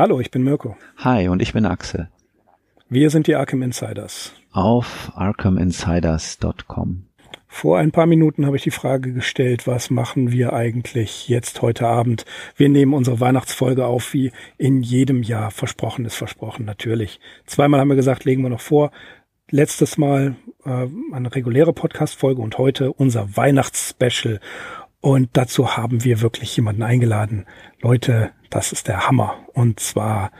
Hallo, ich bin Mirko. Hi, und ich bin Axel. Wir sind die Arkham Insiders. Auf arkhaminsiders.com. Vor ein paar Minuten habe ich die Frage gestellt, was machen wir eigentlich jetzt heute Abend? Wir nehmen unsere Weihnachtsfolge auf, wie in jedem Jahr. Versprochen ist versprochen, natürlich. Zweimal haben wir gesagt, legen wir noch vor. Letztes Mal äh, eine reguläre Podcast-Folge und heute unser Weihnachtsspecial. Und dazu haben wir wirklich jemanden eingeladen. Leute, das ist der Hammer. Und zwar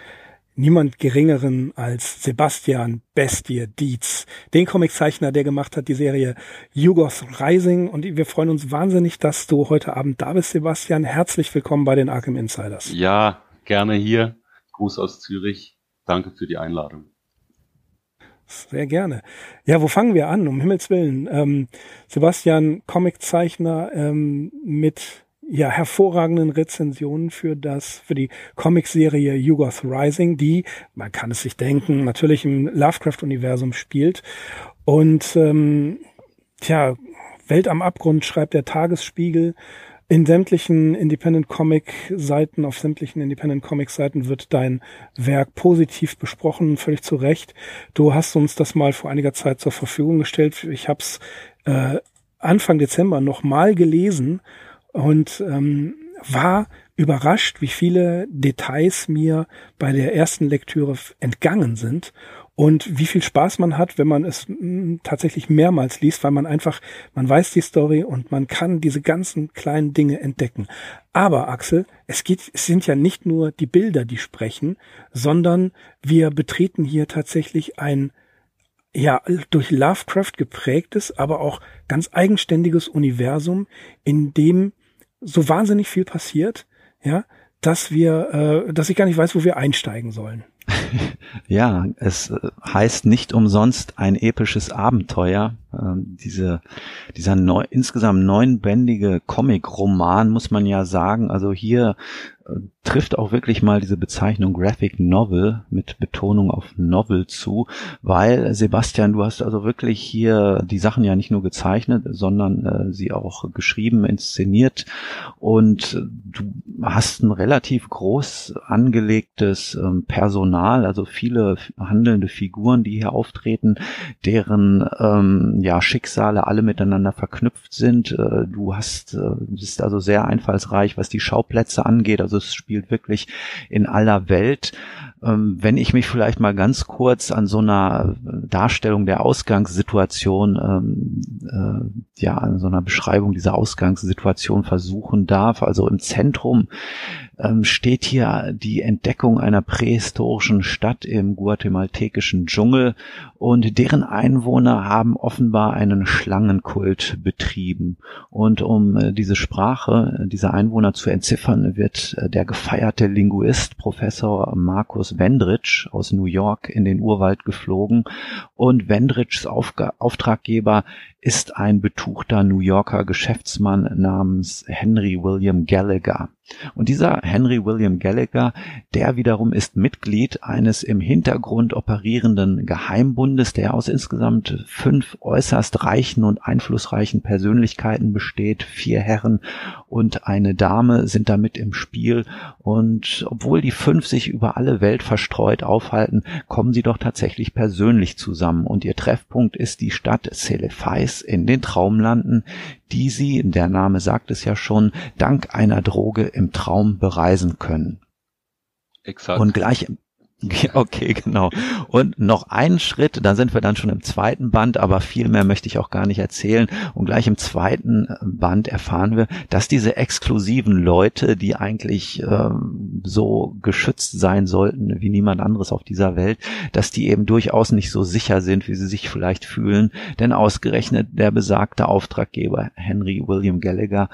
niemand geringeren als Sebastian Bestie Dietz, den Comiczeichner, der gemacht hat die Serie Yugoth Rising. Und wir freuen uns wahnsinnig, dass du heute Abend da bist, Sebastian. Herzlich willkommen bei den Arkham Insiders. Ja, gerne hier. Gruß aus Zürich. Danke für die Einladung. Sehr gerne. Ja, wo fangen wir an? Um Himmels Willen. Ähm, Sebastian, Comiczeichner ähm, mit ja, hervorragenden Rezensionen für das, für die Comicserie Yugoth Rising, die, man kann es sich denken, natürlich im Lovecraft-Universum spielt. Und ähm, tja, Welt am Abgrund schreibt der Tagesspiegel. In sämtlichen Independent Comic Seiten, auf sämtlichen Independent Comic Seiten wird dein Werk positiv besprochen, völlig zu Recht. Du hast uns das mal vor einiger Zeit zur Verfügung gestellt. Ich habe es äh, Anfang Dezember nochmal gelesen und ähm, war überrascht, wie viele Details mir bei der ersten Lektüre entgangen sind und wie viel Spaß man hat, wenn man es tatsächlich mehrmals liest, weil man einfach, man weiß die Story und man kann diese ganzen kleinen Dinge entdecken. Aber Axel, es geht, es sind ja nicht nur die Bilder, die sprechen, sondern wir betreten hier tatsächlich ein ja, durch Lovecraft geprägtes, aber auch ganz eigenständiges Universum, in dem so wahnsinnig viel passiert, ja, dass wir, äh, dass ich gar nicht weiß, wo wir einsteigen sollen. Ja, es äh, heißt nicht umsonst ein episches Abenteuer. Ähm, diese, dieser neu, insgesamt neunbändige Comic-Roman, muss man ja sagen. Also hier trifft auch wirklich mal diese Bezeichnung Graphic Novel mit Betonung auf Novel zu, weil Sebastian, du hast also wirklich hier die Sachen ja nicht nur gezeichnet, sondern äh, sie auch geschrieben, inszeniert und du hast ein relativ groß angelegtes ähm, Personal, also viele handelnde Figuren, die hier auftreten, deren ähm, ja Schicksale alle miteinander verknüpft sind. Äh, du hast äh, bist also sehr einfallsreich, was die Schauplätze angeht, also es spielt wirklich in aller Welt. Ähm, wenn ich mich vielleicht mal ganz kurz an so einer Darstellung der Ausgangssituation, ähm, äh, ja, an so einer Beschreibung dieser Ausgangssituation versuchen darf, also im Zentrum ähm, steht hier die Entdeckung einer prähistorischen Stadt im guatemaltekischen Dschungel und deren Einwohner haben offenbar einen Schlangenkult betrieben. Und um äh, diese Sprache dieser Einwohner zu entziffern, wird äh, der gefeierte Linguist Professor Markus Wendritsch aus New York in den Urwald geflogen. Und Aufga Auftraggeber ist ein betuchter New Yorker Geschäftsmann namens Henry William Gallagher. Und dieser Henry William Gallagher, der wiederum ist Mitglied eines im Hintergrund operierenden Geheimbundes, der aus insgesamt fünf äußerst reichen und einflussreichen Persönlichkeiten besteht. Vier Herren und eine Dame sind damit im Spiel. Und obwohl die fünf sich über alle Welt verstreut aufhalten, kommen sie doch tatsächlich persönlich zusammen. Und ihr Treffpunkt ist die Stadt Celephais in den Traumlanden, die sie, der Name sagt es ja schon, dank einer Droge im Traum bereisen können. Exakt. Und gleich Okay, genau. Und noch einen Schritt, dann sind wir dann schon im zweiten Band, aber viel mehr möchte ich auch gar nicht erzählen. Und gleich im zweiten äh, Band erfahren wir, dass diese exklusiven Leute, die eigentlich ähm, so geschützt sein sollten wie niemand anderes auf dieser Welt, dass die eben durchaus nicht so sicher sind, wie sie sich vielleicht fühlen. Denn ausgerechnet der besagte Auftraggeber Henry William Gallagher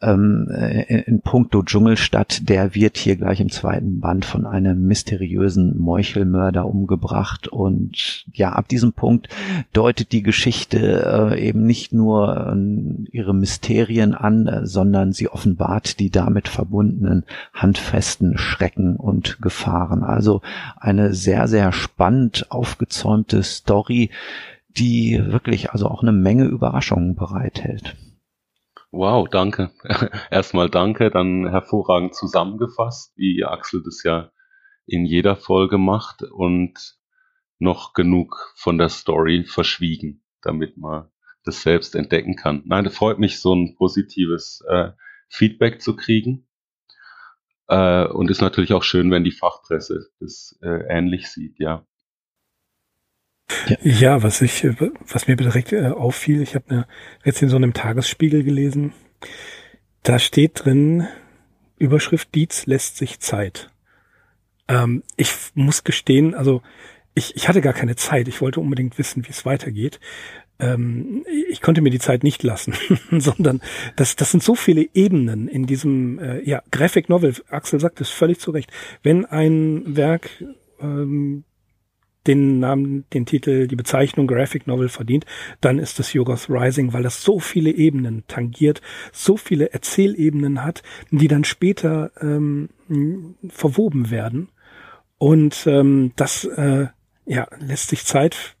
ähm, in, in puncto Dschungelstadt, der wird hier gleich im zweiten Band von einem mysteriösen diesen Meuchelmörder umgebracht und ja, ab diesem Punkt deutet die Geschichte äh, eben nicht nur äh, ihre Mysterien an, äh, sondern sie offenbart die damit verbundenen handfesten Schrecken und Gefahren. Also eine sehr, sehr spannend aufgezäumte Story, die wirklich also auch eine Menge Überraschungen bereithält. Wow, danke. Erstmal danke, dann hervorragend zusammengefasst, wie Axel das ja in jeder Folge macht und noch genug von der Story verschwiegen, damit man das selbst entdecken kann. Nein, das freut mich, so ein positives äh, Feedback zu kriegen. Äh, und ist natürlich auch schön, wenn die Fachpresse das äh, ähnlich sieht, ja. Ja. was ich, was mir direkt äh, auffiel, ich habe eine Rezension im Tagesspiegel gelesen. Da steht drin, Überschrift Dietz lässt sich Zeit. Ähm, ich muss gestehen, also ich, ich hatte gar keine Zeit. Ich wollte unbedingt wissen, wie es weitergeht. Ähm, ich konnte mir die Zeit nicht lassen, sondern das, das sind so viele Ebenen in diesem äh, ja, Graphic Novel. Axel sagt es völlig zu Recht. Wenn ein Werk ähm, den Namen, den Titel, die Bezeichnung Graphic Novel verdient, dann ist es Yogos Rising, weil das so viele Ebenen tangiert, so viele Erzählebenen hat, die dann später ähm, verwoben werden. Und ähm, das äh, ja, lässt sich Zeit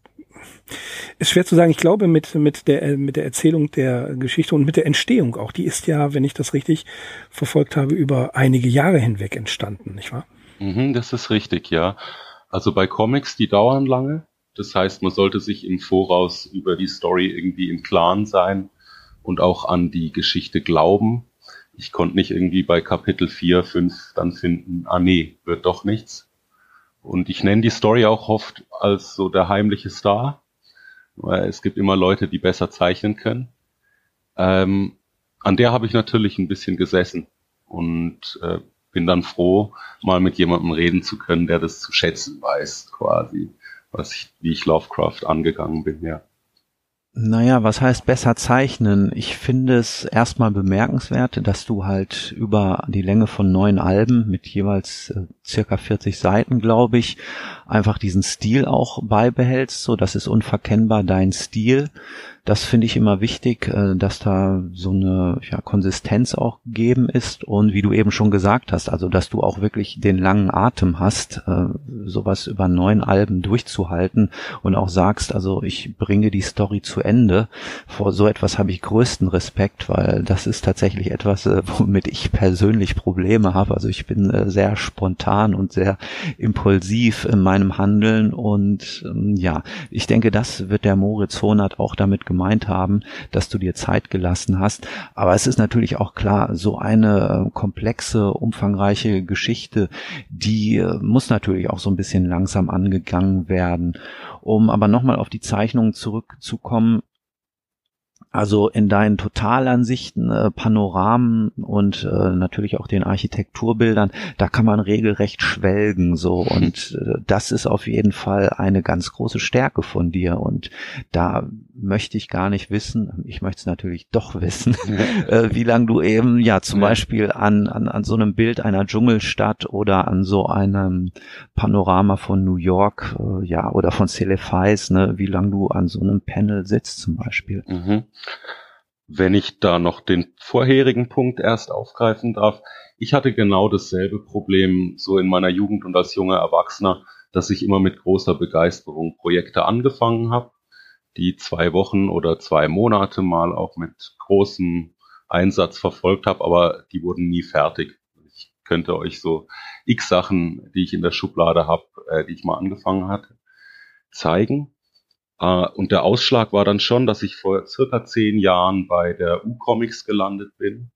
ist schwer zu sagen. Ich glaube, mit, mit der, mit der Erzählung der Geschichte und mit der Entstehung auch, die ist ja, wenn ich das richtig verfolgt habe, über einige Jahre hinweg entstanden, nicht wahr? Mhm, das ist richtig, ja. Also bei Comics, die dauern lange. Das heißt, man sollte sich im Voraus über die Story irgendwie im Klaren sein und auch an die Geschichte glauben. Ich konnte nicht irgendwie bei Kapitel 4, 5 dann finden, ah nee, wird doch nichts. Und ich nenne die Story auch oft als so der heimliche Star, weil es gibt immer Leute, die besser zeichnen können. Ähm, an der habe ich natürlich ein bisschen gesessen und äh, bin dann froh, mal mit jemandem reden zu können, der das zu schätzen weiß, quasi, was ich, wie ich Lovecraft angegangen bin, ja. Naja, was heißt besser zeichnen? Ich finde es erstmal bemerkenswert, dass du halt über die Länge von neun Alben mit jeweils äh, circa 40 Seiten, glaube ich, einfach diesen Stil auch beibehältst. So, das ist unverkennbar dein Stil. Das finde ich immer wichtig, äh, dass da so eine ja, Konsistenz auch gegeben ist und wie du eben schon gesagt hast, also dass du auch wirklich den langen Atem hast, äh, sowas über neun Alben durchzuhalten und auch sagst, also ich bringe die Story zu Ende. Vor so etwas habe ich größten Respekt, weil das ist tatsächlich etwas, äh, womit ich persönlich Probleme habe. Also ich bin sehr spontan und sehr impulsiv in meinem Handeln und ähm, ja, ich denke, das wird der Moritz Honert auch damit gemacht gemeint haben, dass du dir Zeit gelassen hast. Aber es ist natürlich auch klar, so eine äh, komplexe, umfangreiche Geschichte, die äh, muss natürlich auch so ein bisschen langsam angegangen werden. Um aber nochmal auf die Zeichnungen zurückzukommen, also in deinen Totalansichten, äh, Panoramen und äh, natürlich auch den Architekturbildern, da kann man regelrecht schwelgen so und äh, das ist auf jeden Fall eine ganz große Stärke von dir und da möchte ich gar nicht wissen, ich möchte es natürlich doch wissen, äh, wie lange du eben ja zum ja. Beispiel an, an, an so einem Bild einer Dschungelstadt oder an so einem Panorama von New York, äh, ja, oder von Celefais, ne, wie lange du an so einem Panel sitzt zum Beispiel. Mhm. Wenn ich da noch den vorherigen Punkt erst aufgreifen darf, ich hatte genau dasselbe Problem so in meiner Jugend und als junger Erwachsener, dass ich immer mit großer Begeisterung Projekte angefangen habe, die zwei Wochen oder zwei Monate mal auch mit großem Einsatz verfolgt habe, aber die wurden nie fertig. Ich könnte euch so x Sachen, die ich in der Schublade habe, äh, die ich mal angefangen hatte, zeigen. Uh, und der Ausschlag war dann schon, dass ich vor circa zehn Jahren bei der U-Comics gelandet bin.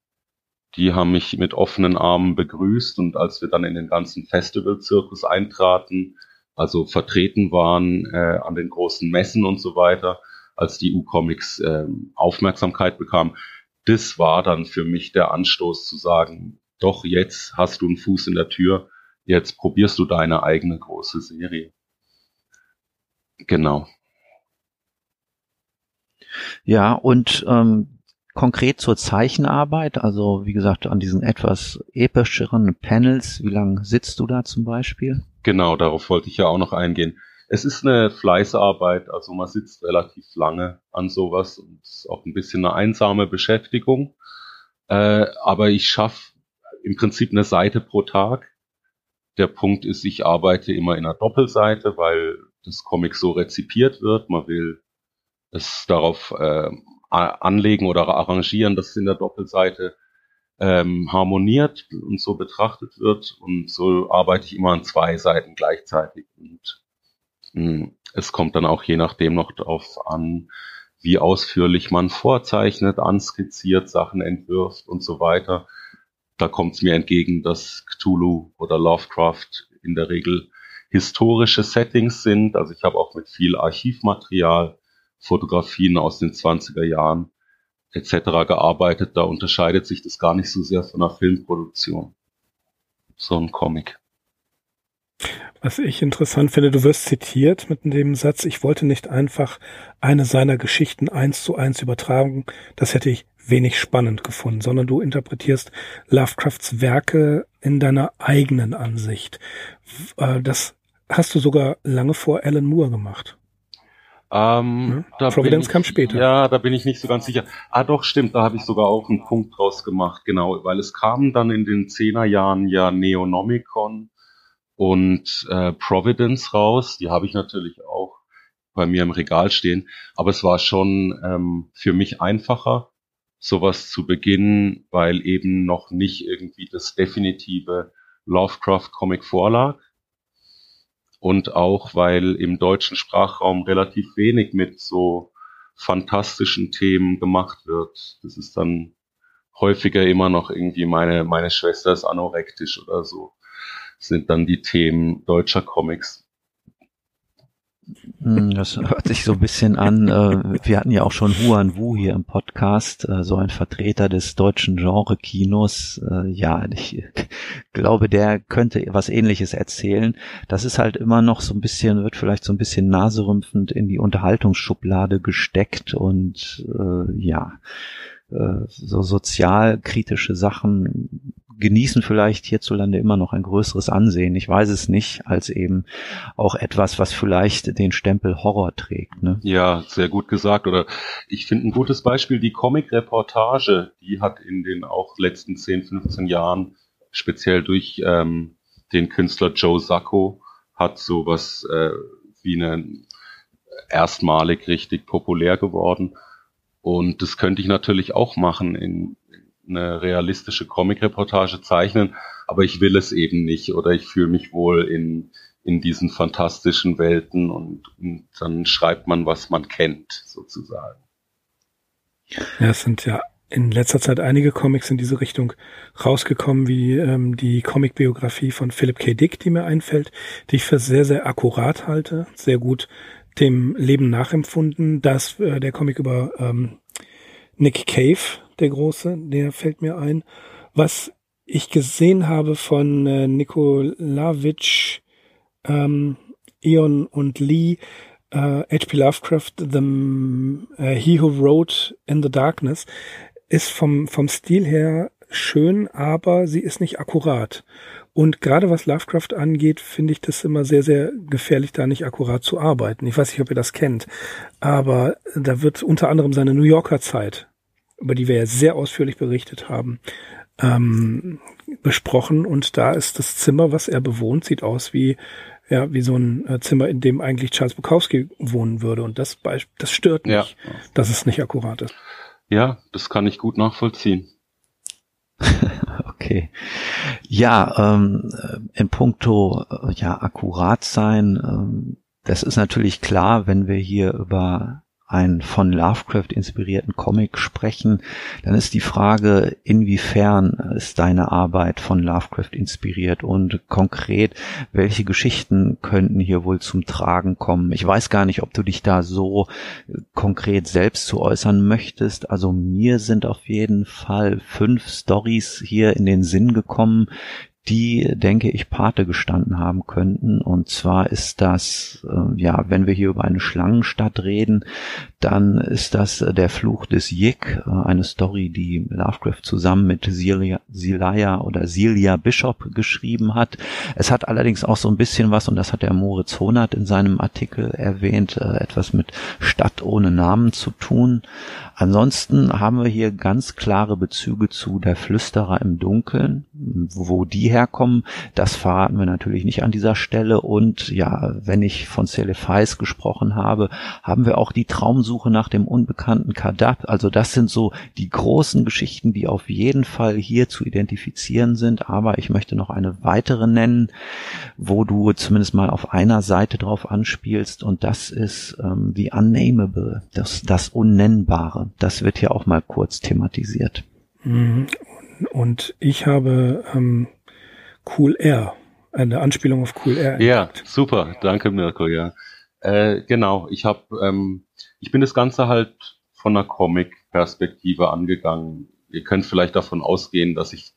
Die haben mich mit offenen Armen begrüßt und als wir dann in den ganzen Festivalzirkus eintraten, also vertreten waren äh, an den großen Messen und so weiter, als die U-Comics äh, Aufmerksamkeit bekam, das war dann für mich der Anstoß zu sagen, doch jetzt hast du einen Fuß in der Tür, jetzt probierst du deine eigene große Serie. Genau. Ja, und ähm, konkret zur Zeichenarbeit, also wie gesagt, an diesen etwas epischeren Panels, wie lange sitzt du da zum Beispiel? Genau, darauf wollte ich ja auch noch eingehen. Es ist eine Fleißarbeit, also man sitzt relativ lange an sowas und ist auch ein bisschen eine einsame Beschäftigung. Äh, aber ich schaffe im Prinzip eine Seite pro Tag. Der Punkt ist, ich arbeite immer in einer Doppelseite, weil das Comic so rezipiert wird. Man will es darauf äh, anlegen oder arrangieren, dass es in der Doppelseite ähm, harmoniert und so betrachtet wird. Und so arbeite ich immer an zwei Seiten gleichzeitig. Und mh, hm, es kommt dann auch je nachdem noch darauf an, wie ausführlich man vorzeichnet, anskizziert, Sachen entwirft und so weiter. Da kommt es mir entgegen, dass Cthulhu oder Lovecraft in der Regel historische Settings sind. Also ich habe auch mit viel Archivmaterial, Fotografien aus den 20er Jahren etc. gearbeitet. Da unterscheidet sich das gar nicht so sehr von einer Filmproduktion. So ein Comic. Was ich interessant finde, du wirst zitiert mit dem Satz, ich wollte nicht einfach eine seiner Geschichten eins zu eins übertragen. Das hätte ich wenig spannend gefunden, sondern du interpretierst Lovecrafts Werke in deiner eigenen Ansicht. Äh, das hast du sogar lange vor Alan Moore gemacht. Ähm, ja, Providence ich, kam später. Ja, da bin ich nicht so ganz sicher. Ah, doch, stimmt, da habe ich sogar auch einen Punkt draus gemacht, genau, weil es kam dann in den Zehnerjahren ja Neonomicon und äh, Providence raus. Die habe ich natürlich auch bei mir im Regal stehen, aber es war schon ähm, für mich einfacher, sowas zu beginnen, weil eben noch nicht irgendwie das definitive Lovecraft-Comic vorlag und auch weil im deutschen Sprachraum relativ wenig mit so fantastischen Themen gemacht wird. Das ist dann häufiger immer noch irgendwie meine, meine Schwester ist anorektisch oder so. Sind dann die Themen deutscher Comics. Hm, das hört sich so ein bisschen an. Äh, wir hatten ja auch schon Huan Wu hier im Podcast, äh, so ein Vertreter des deutschen Genre-Kinos. Äh, ja, ich glaube, der könnte was ähnliches erzählen. Das ist halt immer noch so ein bisschen, wird vielleicht so ein bisschen naserümpfend in die Unterhaltungsschublade gesteckt und ja, so sozialkritische Sachen genießen vielleicht hierzulande immer noch ein größeres Ansehen. Ich weiß es nicht, als eben auch etwas, was vielleicht den Stempel Horror trägt. Ne? Ja, sehr gut gesagt. Oder ich finde ein gutes Beispiel die Comic-Reportage. Die hat in den auch letzten 10, 15 Jahren speziell durch ähm, den Künstler Joe Sacco hat sowas äh, wie eine erstmalig richtig populär geworden. Und das könnte ich natürlich auch machen in, eine realistische Comic-Reportage zeichnen, aber ich will es eben nicht oder ich fühle mich wohl in, in diesen fantastischen Welten und, und dann schreibt man, was man kennt, sozusagen. Ja, es sind ja in letzter Zeit einige Comics in diese Richtung rausgekommen, wie ähm, die Comic-Biografie von Philip K. Dick, die mir einfällt, die ich für sehr, sehr akkurat halte, sehr gut dem Leben nachempfunden. Das äh, der Comic über ähm, Nick Cave, der Große, der fällt mir ein. Was ich gesehen habe von äh, Nikolaevich, ähm, Eon und Lee, äh, H.P. Lovecraft, the, uh, He Who Wrote in the Darkness, ist vom, vom Stil her schön, aber sie ist nicht akkurat. Und gerade was Lovecraft angeht, finde ich das immer sehr, sehr gefährlich, da nicht akkurat zu arbeiten. Ich weiß nicht, ob ihr das kennt, aber da wird unter anderem seine New Yorker Zeit über die wir ja sehr ausführlich berichtet haben, ähm, besprochen. Und da ist das Zimmer, was er bewohnt, sieht aus wie ja, wie so ein äh, Zimmer, in dem eigentlich Charles Bukowski wohnen würde. Und das, das stört mich, ja. dass es nicht akkurat ist. Ja, das kann ich gut nachvollziehen. okay. Ja, ähm, in puncto äh, ja akkurat sein, ähm, das ist natürlich klar, wenn wir hier über einen von Lovecraft inspirierten Comic sprechen, dann ist die Frage, inwiefern ist deine Arbeit von Lovecraft inspiriert und konkret, welche Geschichten könnten hier wohl zum Tragen kommen? Ich weiß gar nicht, ob du dich da so konkret selbst zu äußern möchtest. Also mir sind auf jeden Fall fünf Stories hier in den Sinn gekommen, die, denke ich, Pate gestanden haben könnten. Und zwar ist das, äh, ja, wenn wir hier über eine Schlangenstadt reden, dann ist das äh, der Fluch des Yik, äh, eine Story, die Lovecraft zusammen mit Celia, Celia oder Celia Bishop geschrieben hat. Es hat allerdings auch so ein bisschen was, und das hat der Moritz Honert in seinem Artikel erwähnt, äh, etwas mit Stadt ohne Namen zu tun. Ansonsten haben wir hier ganz klare Bezüge zu Der Flüsterer im Dunkeln, wo die herkommen, das verraten wir natürlich nicht an dieser Stelle. Und ja, wenn ich von Celefais gesprochen habe, haben wir auch die Traumsuche nach dem unbekannten Kadab. Also das sind so die großen Geschichten, die auf jeden Fall hier zu identifizieren sind. Aber ich möchte noch eine weitere nennen, wo du zumindest mal auf einer Seite drauf anspielst. Und das ist ähm, The Unnameable, das, das Unnennbare. Das wird hier auch mal kurz thematisiert. Mhm. Und ich habe ähm, Cool Air, eine Anspielung auf Cool Air. Ja, entdeckt. super, danke Mirko, ja. Äh, genau, ich habe, ähm, ich bin das Ganze halt von einer Comic-Perspektive angegangen. Ihr könnt vielleicht davon ausgehen, dass ich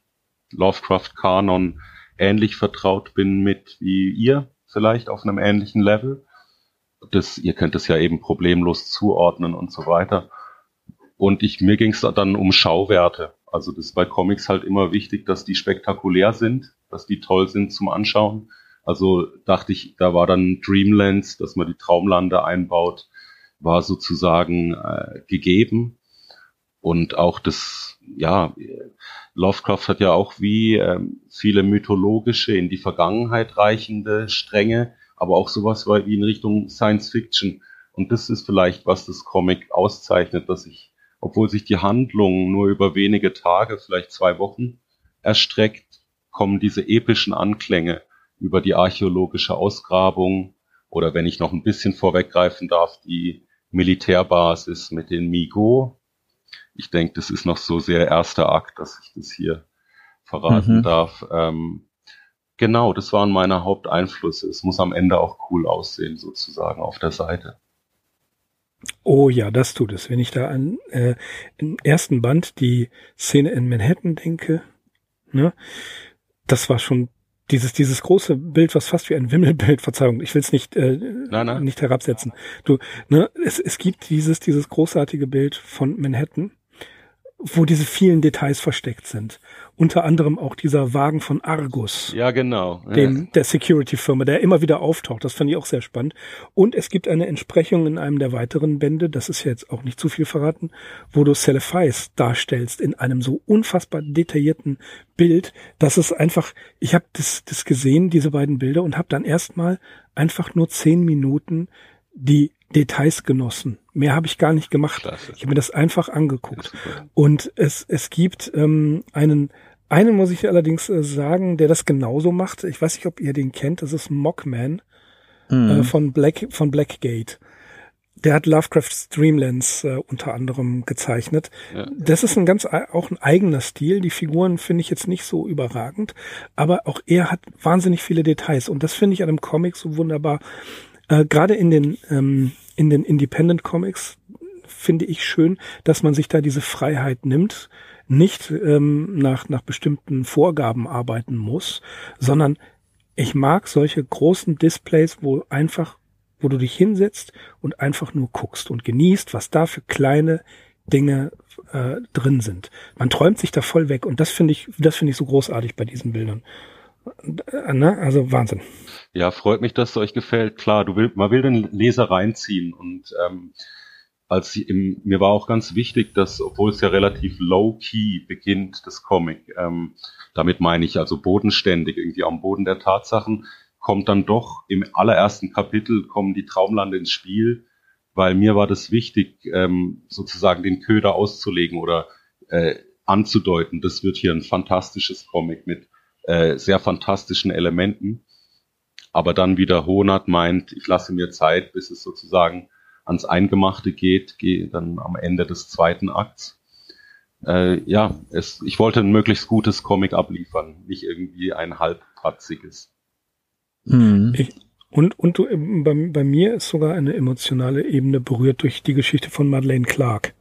Lovecraft-Kanon ähnlich vertraut bin mit wie ihr, vielleicht auf einem ähnlichen Level. Das, ihr könnt es ja eben problemlos zuordnen und so weiter. Und ich, mir ging es dann um Schauwerte. Also das ist bei Comics halt immer wichtig, dass die spektakulär sind, dass die toll sind zum Anschauen. Also dachte ich, da war dann Dreamlands, dass man die Traumlande einbaut, war sozusagen äh, gegeben. Und auch das, ja, Lovecraft hat ja auch wie ähm, viele mythologische, in die Vergangenheit reichende Stränge, aber auch sowas wie in Richtung Science Fiction. Und das ist vielleicht, was das Comic auszeichnet, dass ich obwohl sich die Handlung nur über wenige Tage, vielleicht zwei Wochen erstreckt, kommen diese epischen Anklänge über die archäologische Ausgrabung oder wenn ich noch ein bisschen vorweggreifen darf, die Militärbasis mit den Migo. Ich denke, das ist noch so sehr erster Akt, dass ich das hier verraten mhm. darf. Ähm, genau, das waren meine Haupteinflüsse. Es muss am Ende auch cool aussehen, sozusagen auf der Seite. Oh ja, das tut es. Wenn ich da an äh, im ersten Band die Szene in Manhattan denke, ne, das war schon dieses dieses große Bild, was fast wie ein Wimmelbild, Verzeihung, ich will es nicht äh, nein, nein. nicht herabsetzen. Du, ne, es, es gibt dieses dieses großartige Bild von Manhattan, wo diese vielen Details versteckt sind unter anderem auch dieser Wagen von Argus. Ja, genau. Dem, ja. Der Security-Firma, der immer wieder auftaucht. Das fand ich auch sehr spannend. Und es gibt eine Entsprechung in einem der weiteren Bände, das ist jetzt auch nicht zu viel verraten, wo du Celefais darstellst in einem so unfassbar detaillierten Bild, dass es einfach, ich habe das, das gesehen, diese beiden Bilder, und habe dann erstmal einfach nur zehn Minuten die Details genossen. Mehr habe ich gar nicht gemacht. Klasse. Ich habe mir das einfach angeguckt. Und es, es gibt ähm, einen einen muss ich allerdings äh, sagen, der das genauso macht. Ich weiß nicht, ob ihr den kennt. Das ist Mockman mhm. äh, von Black von Blackgate. Der hat Lovecraft's Dreamlands äh, unter anderem gezeichnet. Ja. Das ist ein ganz auch ein eigener Stil. Die Figuren finde ich jetzt nicht so überragend, aber auch er hat wahnsinnig viele Details und das finde ich an einem Comic so wunderbar. Äh, Gerade in den ähm, in den Independent Comics finde ich schön, dass man sich da diese Freiheit nimmt nicht ähm, nach, nach bestimmten Vorgaben arbeiten muss, sondern ich mag solche großen Displays, wo einfach, wo du dich hinsetzt und einfach nur guckst und genießt, was da für kleine Dinge äh, drin sind. Man träumt sich da voll weg und das finde ich, das finde ich so großartig bei diesen Bildern. Ne? Also Wahnsinn. Ja, freut mich, dass es euch gefällt. Klar, du will, man will den Leser reinziehen und ähm, als im, mir war auch ganz wichtig, dass, obwohl es ja relativ low-key beginnt, das Comic, ähm, damit meine ich also bodenständig, irgendwie am Boden der Tatsachen, kommt dann doch im allerersten Kapitel kommen die Traumlande ins Spiel, weil mir war das wichtig, ähm, sozusagen den Köder auszulegen oder äh, anzudeuten. Das wird hier ein fantastisches Comic mit äh, sehr fantastischen Elementen. Aber dann wieder Honat meint, ich lasse mir Zeit, bis es sozusagen ans Eingemachte geht, geht dann am Ende des zweiten Akts. Äh, ja, es, ich wollte ein möglichst gutes Comic abliefern, nicht irgendwie ein halbpatziges. Mhm. Ich, und und du, bei, bei mir ist sogar eine emotionale Ebene berührt durch die Geschichte von Madeleine Clark.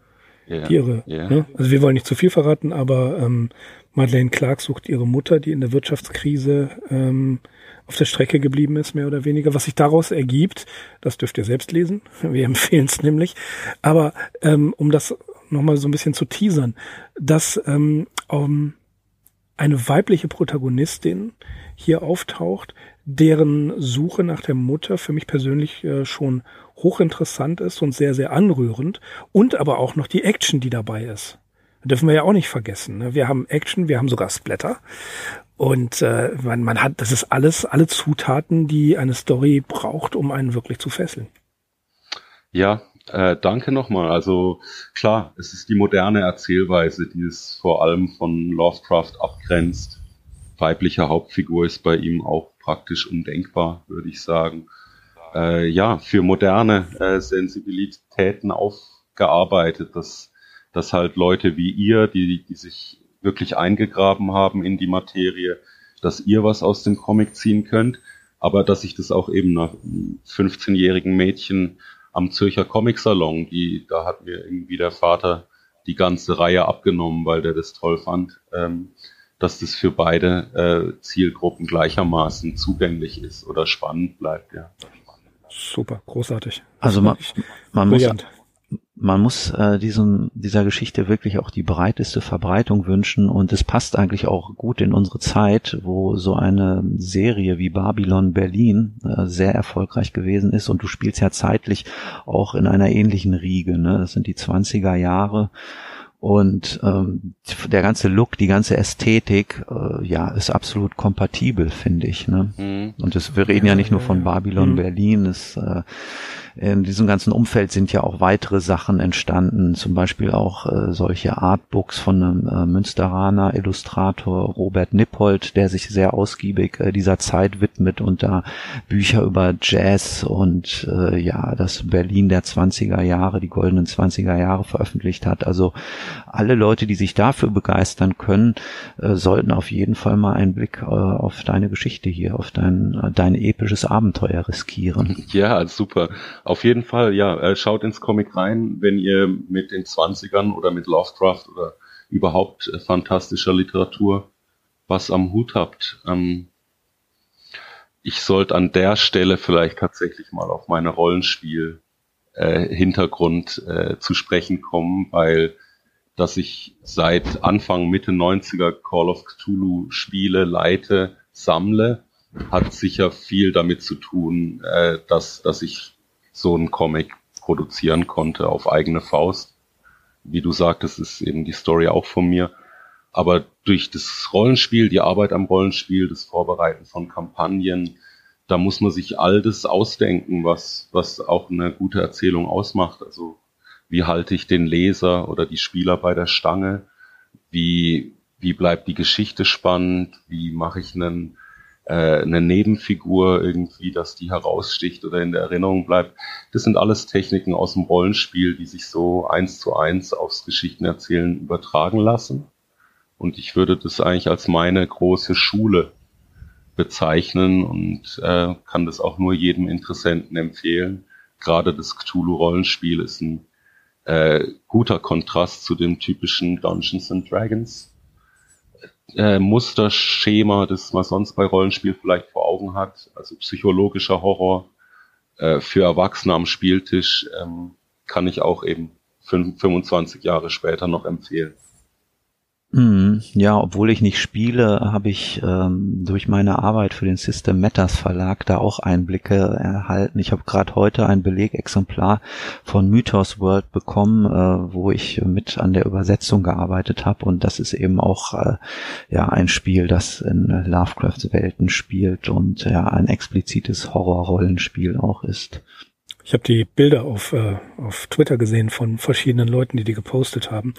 Yeah, die ihre, yeah. ne? Also wir wollen nicht zu viel verraten, aber ähm, Madeleine Clark sucht ihre Mutter, die in der Wirtschaftskrise ähm, auf der Strecke geblieben ist, mehr oder weniger. Was sich daraus ergibt, das dürft ihr selbst lesen. Wir empfehlen es nämlich. Aber ähm, um das nochmal so ein bisschen zu teasern, dass ähm, um, eine weibliche Protagonistin hier auftaucht, deren Suche nach der Mutter für mich persönlich äh, schon hochinteressant ist und sehr, sehr anrührend und aber auch noch die Action, die dabei ist. Dürfen wir ja auch nicht vergessen. Ne? Wir haben Action, wir haben sogar Splatter. Und äh, man, man hat, das ist alles, alle Zutaten, die eine Story braucht, um einen wirklich zu fesseln. Ja, äh, danke nochmal. Also klar, es ist die moderne Erzählweise, die es vor allem von Lovecraft abgrenzt. Weibliche Hauptfigur ist bei ihm auch praktisch undenkbar, würde ich sagen. Äh, ja, für moderne äh, Sensibilitäten aufgearbeitet, dass, dass halt Leute wie ihr, die, die sich wirklich eingegraben haben in die Materie, dass ihr was aus dem Comic ziehen könnt, aber dass ich das auch eben nach 15-jährigen Mädchen am Zürcher Comic Salon, die, da hat mir irgendwie der Vater die ganze Reihe abgenommen, weil der das toll fand, ähm, dass das für beide äh, Zielgruppen gleichermaßen zugänglich ist oder spannend bleibt, ja. Super, großartig. Also man, man muss, man muss äh, diesem, dieser Geschichte wirklich auch die breiteste Verbreitung wünschen und es passt eigentlich auch gut in unsere Zeit, wo so eine Serie wie Babylon Berlin äh, sehr erfolgreich gewesen ist und du spielst ja zeitlich auch in einer ähnlichen Riege, ne? Das sind die 20er Jahre und ähm, der ganze Look, die ganze Ästhetik, äh, ja, ist absolut kompatibel, finde ich. Ne? Mhm. Und das, wir reden ja, ja nicht nur von Babylon mhm. Berlin, es äh, in diesem ganzen Umfeld sind ja auch weitere Sachen entstanden, zum Beispiel auch äh, solche Artbooks von einem äh, Münsteraner Illustrator Robert Nippold, der sich sehr ausgiebig äh, dieser Zeit widmet und da Bücher über Jazz und äh, ja, das Berlin der 20er Jahre, die goldenen 20er Jahre veröffentlicht hat. Also alle Leute, die sich dafür begeistern können, äh, sollten auf jeden Fall mal einen Blick äh, auf deine Geschichte hier, auf dein, äh, dein episches Abenteuer riskieren. Ja, super. Auf jeden Fall, ja, äh, schaut ins Comic rein, wenn ihr mit den 20ern oder mit Lovecraft oder überhaupt äh, fantastischer Literatur was am Hut habt. Ähm, ich sollte an der Stelle vielleicht tatsächlich mal auf meine Rollenspiel äh, äh, zu sprechen kommen, weil dass ich seit Anfang Mitte 90er Call of Cthulhu spiele, leite, sammle, hat sicher viel damit zu tun, äh, dass, dass ich so einen Comic produzieren konnte auf eigene Faust. Wie du sagtest, ist eben die Story auch von mir. Aber durch das Rollenspiel, die Arbeit am Rollenspiel, das Vorbereiten von Kampagnen, da muss man sich all das ausdenken, was, was auch eine gute Erzählung ausmacht. Also wie halte ich den Leser oder die Spieler bei der Stange? Wie, wie bleibt die Geschichte spannend? Wie mache ich einen eine Nebenfigur irgendwie, dass die heraussticht oder in der Erinnerung bleibt. Das sind alles Techniken aus dem Rollenspiel, die sich so eins zu eins aufs Geschichtenerzählen übertragen lassen. Und ich würde das eigentlich als meine große Schule bezeichnen und äh, kann das auch nur jedem Interessenten empfehlen. Gerade das Cthulhu-Rollenspiel ist ein äh, guter Kontrast zu dem typischen Dungeons and Dragons äh, Musterschema, das man sonst bei Rollenspiel vielleicht vor Augen hat, also psychologischer Horror äh, für Erwachsene am Spieltisch, ähm, kann ich auch eben 25 Jahre später noch empfehlen. Mhm. Ja, obwohl ich nicht spiele, habe ich ähm, durch meine Arbeit für den System Matters Verlag da auch Einblicke erhalten. Ich habe gerade heute ein Belegexemplar von Mythos World bekommen, äh, wo ich mit an der Übersetzung gearbeitet habe und das ist eben auch äh, ja ein Spiel, das in Lovecrafts Welten spielt und ja ein explizites Horrorrollenspiel auch ist. Ich habe die Bilder auf, äh, auf Twitter gesehen von verschiedenen Leuten, die die gepostet haben,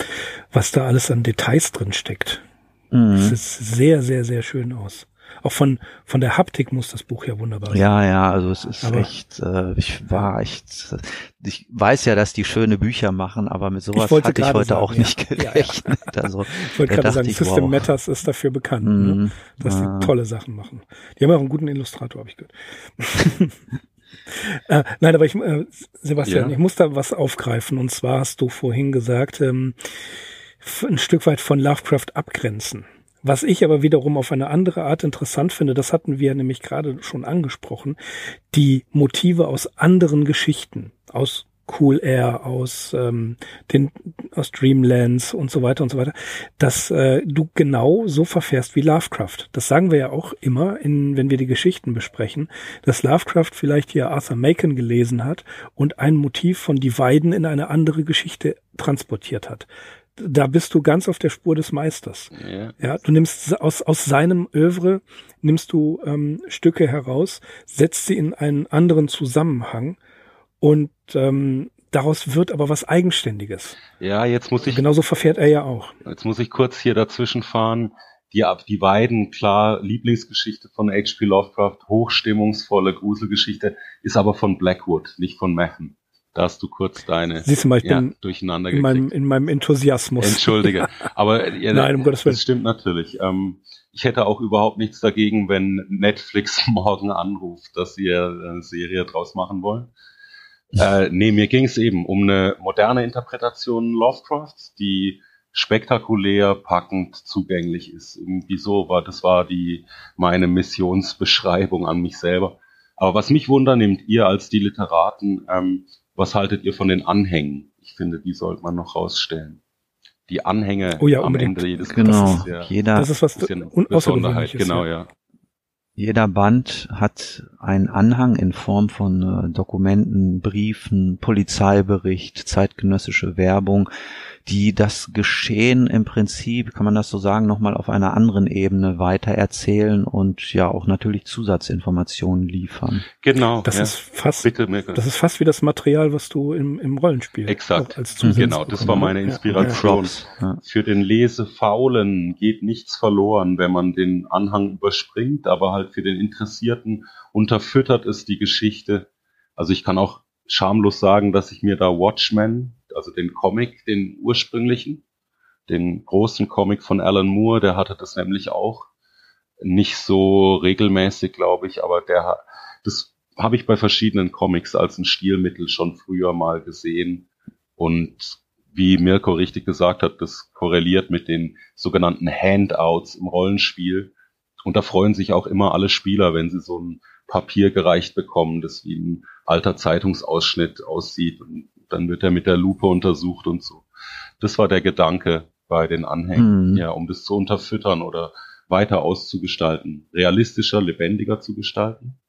was da alles an Details drin steckt. Mhm. Das sieht sehr, sehr, sehr schön aus. Auch von, von der Haptik muss das Buch ja wunderbar sein. Ja, ja, also es ist aber echt, äh, ich war echt, ich weiß ja, dass die schöne Bücher machen, aber mit sowas hatte ich heute sagen, auch nicht gerechnet. Ja, ja. Also, ich wollte gerade sagen, ich, System wow. Matters ist dafür bekannt, ne? mhm. ne? dass sie tolle Sachen machen. Die haben auch einen guten Illustrator, habe ich gehört. Äh, nein, aber ich, äh, Sebastian, ja. ich muss da was aufgreifen. Und zwar hast du vorhin gesagt, ähm, ein Stück weit von Lovecraft abgrenzen. Was ich aber wiederum auf eine andere Art interessant finde, das hatten wir nämlich gerade schon angesprochen, die Motive aus anderen Geschichten, aus Cool Air, aus ähm, den aus Dreamlands und so weiter und so weiter, dass äh, du genau so verfährst wie Lovecraft. Das sagen wir ja auch immer, in, wenn wir die Geschichten besprechen, dass Lovecraft vielleicht hier Arthur Macon gelesen hat und ein Motiv von die Weiden in eine andere Geschichte transportiert hat. da bist du ganz auf der Spur des Meisters. Ja. Ja, du nimmst aus, aus seinem Övre, nimmst du ähm, Stücke heraus, setzt sie in einen anderen Zusammenhang und ähm, daraus wird aber was Eigenständiges. Ja, jetzt muss ich. Genauso verfährt er ja auch. Jetzt muss ich kurz hier dazwischen fahren. Die, die beiden, klar, Lieblingsgeschichte von H.P. Lovecraft, hochstimmungsvolle Gruselgeschichte, ist aber von Blackwood, nicht von Machen. Da hast du kurz deine Siehst du mal, ich ja, bin durcheinander in gekriegt. meinem, in meinem Enthusiasmus. Entschuldige. Aber ja, Nein, um Gottes Willen. das stimmt natürlich. Ähm, ich hätte auch überhaupt nichts dagegen, wenn Netflix morgen anruft, dass sie eine Serie draus machen wollen. Äh, nee, mir ging es eben um eine moderne Interpretation Lovecrafts, die spektakulär, packend zugänglich ist. Irgendwie so war, das war die, meine Missionsbeschreibung an mich selber. Aber was mich wundernimmt, ihr als die Literaten, ähm, was haltet ihr von den Anhängen? Ich finde, die sollte man noch rausstellen. Die Anhänge Oh ja, am unbedingt. Ende jedes Genau. Das ist ja, Jeder, Das ist was das ist ja eine Besonderheit. Genau, ja. ja. Jeder Band hat einen Anhang in Form von äh, Dokumenten, Briefen, Polizeibericht, zeitgenössische Werbung, die das Geschehen im Prinzip, kann man das so sagen, nochmal auf einer anderen Ebene weiter erzählen und ja auch natürlich Zusatzinformationen liefern. Genau. Das ja. ist fast, Bitte, Mirko. das ist fast wie das Material, was du im, im Rollenspiel Exakt. als Zusatz Genau, das war meine Inspiration. Ja. Für den Lesefaulen geht nichts verloren, wenn man den Anhang überspringt, aber halt für den Interessierten unterfüttert es die Geschichte. Also ich kann auch schamlos sagen, dass ich mir da Watchmen, also den Comic, den ursprünglichen, den großen Comic von Alan Moore, der hatte das nämlich auch nicht so regelmäßig, glaube ich, aber der das habe ich bei verschiedenen Comics als ein Stilmittel schon früher mal gesehen und wie Mirko richtig gesagt hat, das korreliert mit den sogenannten Handouts im Rollenspiel. Und da freuen sich auch immer alle Spieler, wenn sie so ein Papier gereicht bekommen, das wie ein alter Zeitungsausschnitt aussieht. Und dann wird er mit der Lupe untersucht und so. Das war der Gedanke bei den Anhängen, Mhm. ja, um das zu unterfüttern oder weiter auszugestalten, realistischer, lebendiger zu gestalten.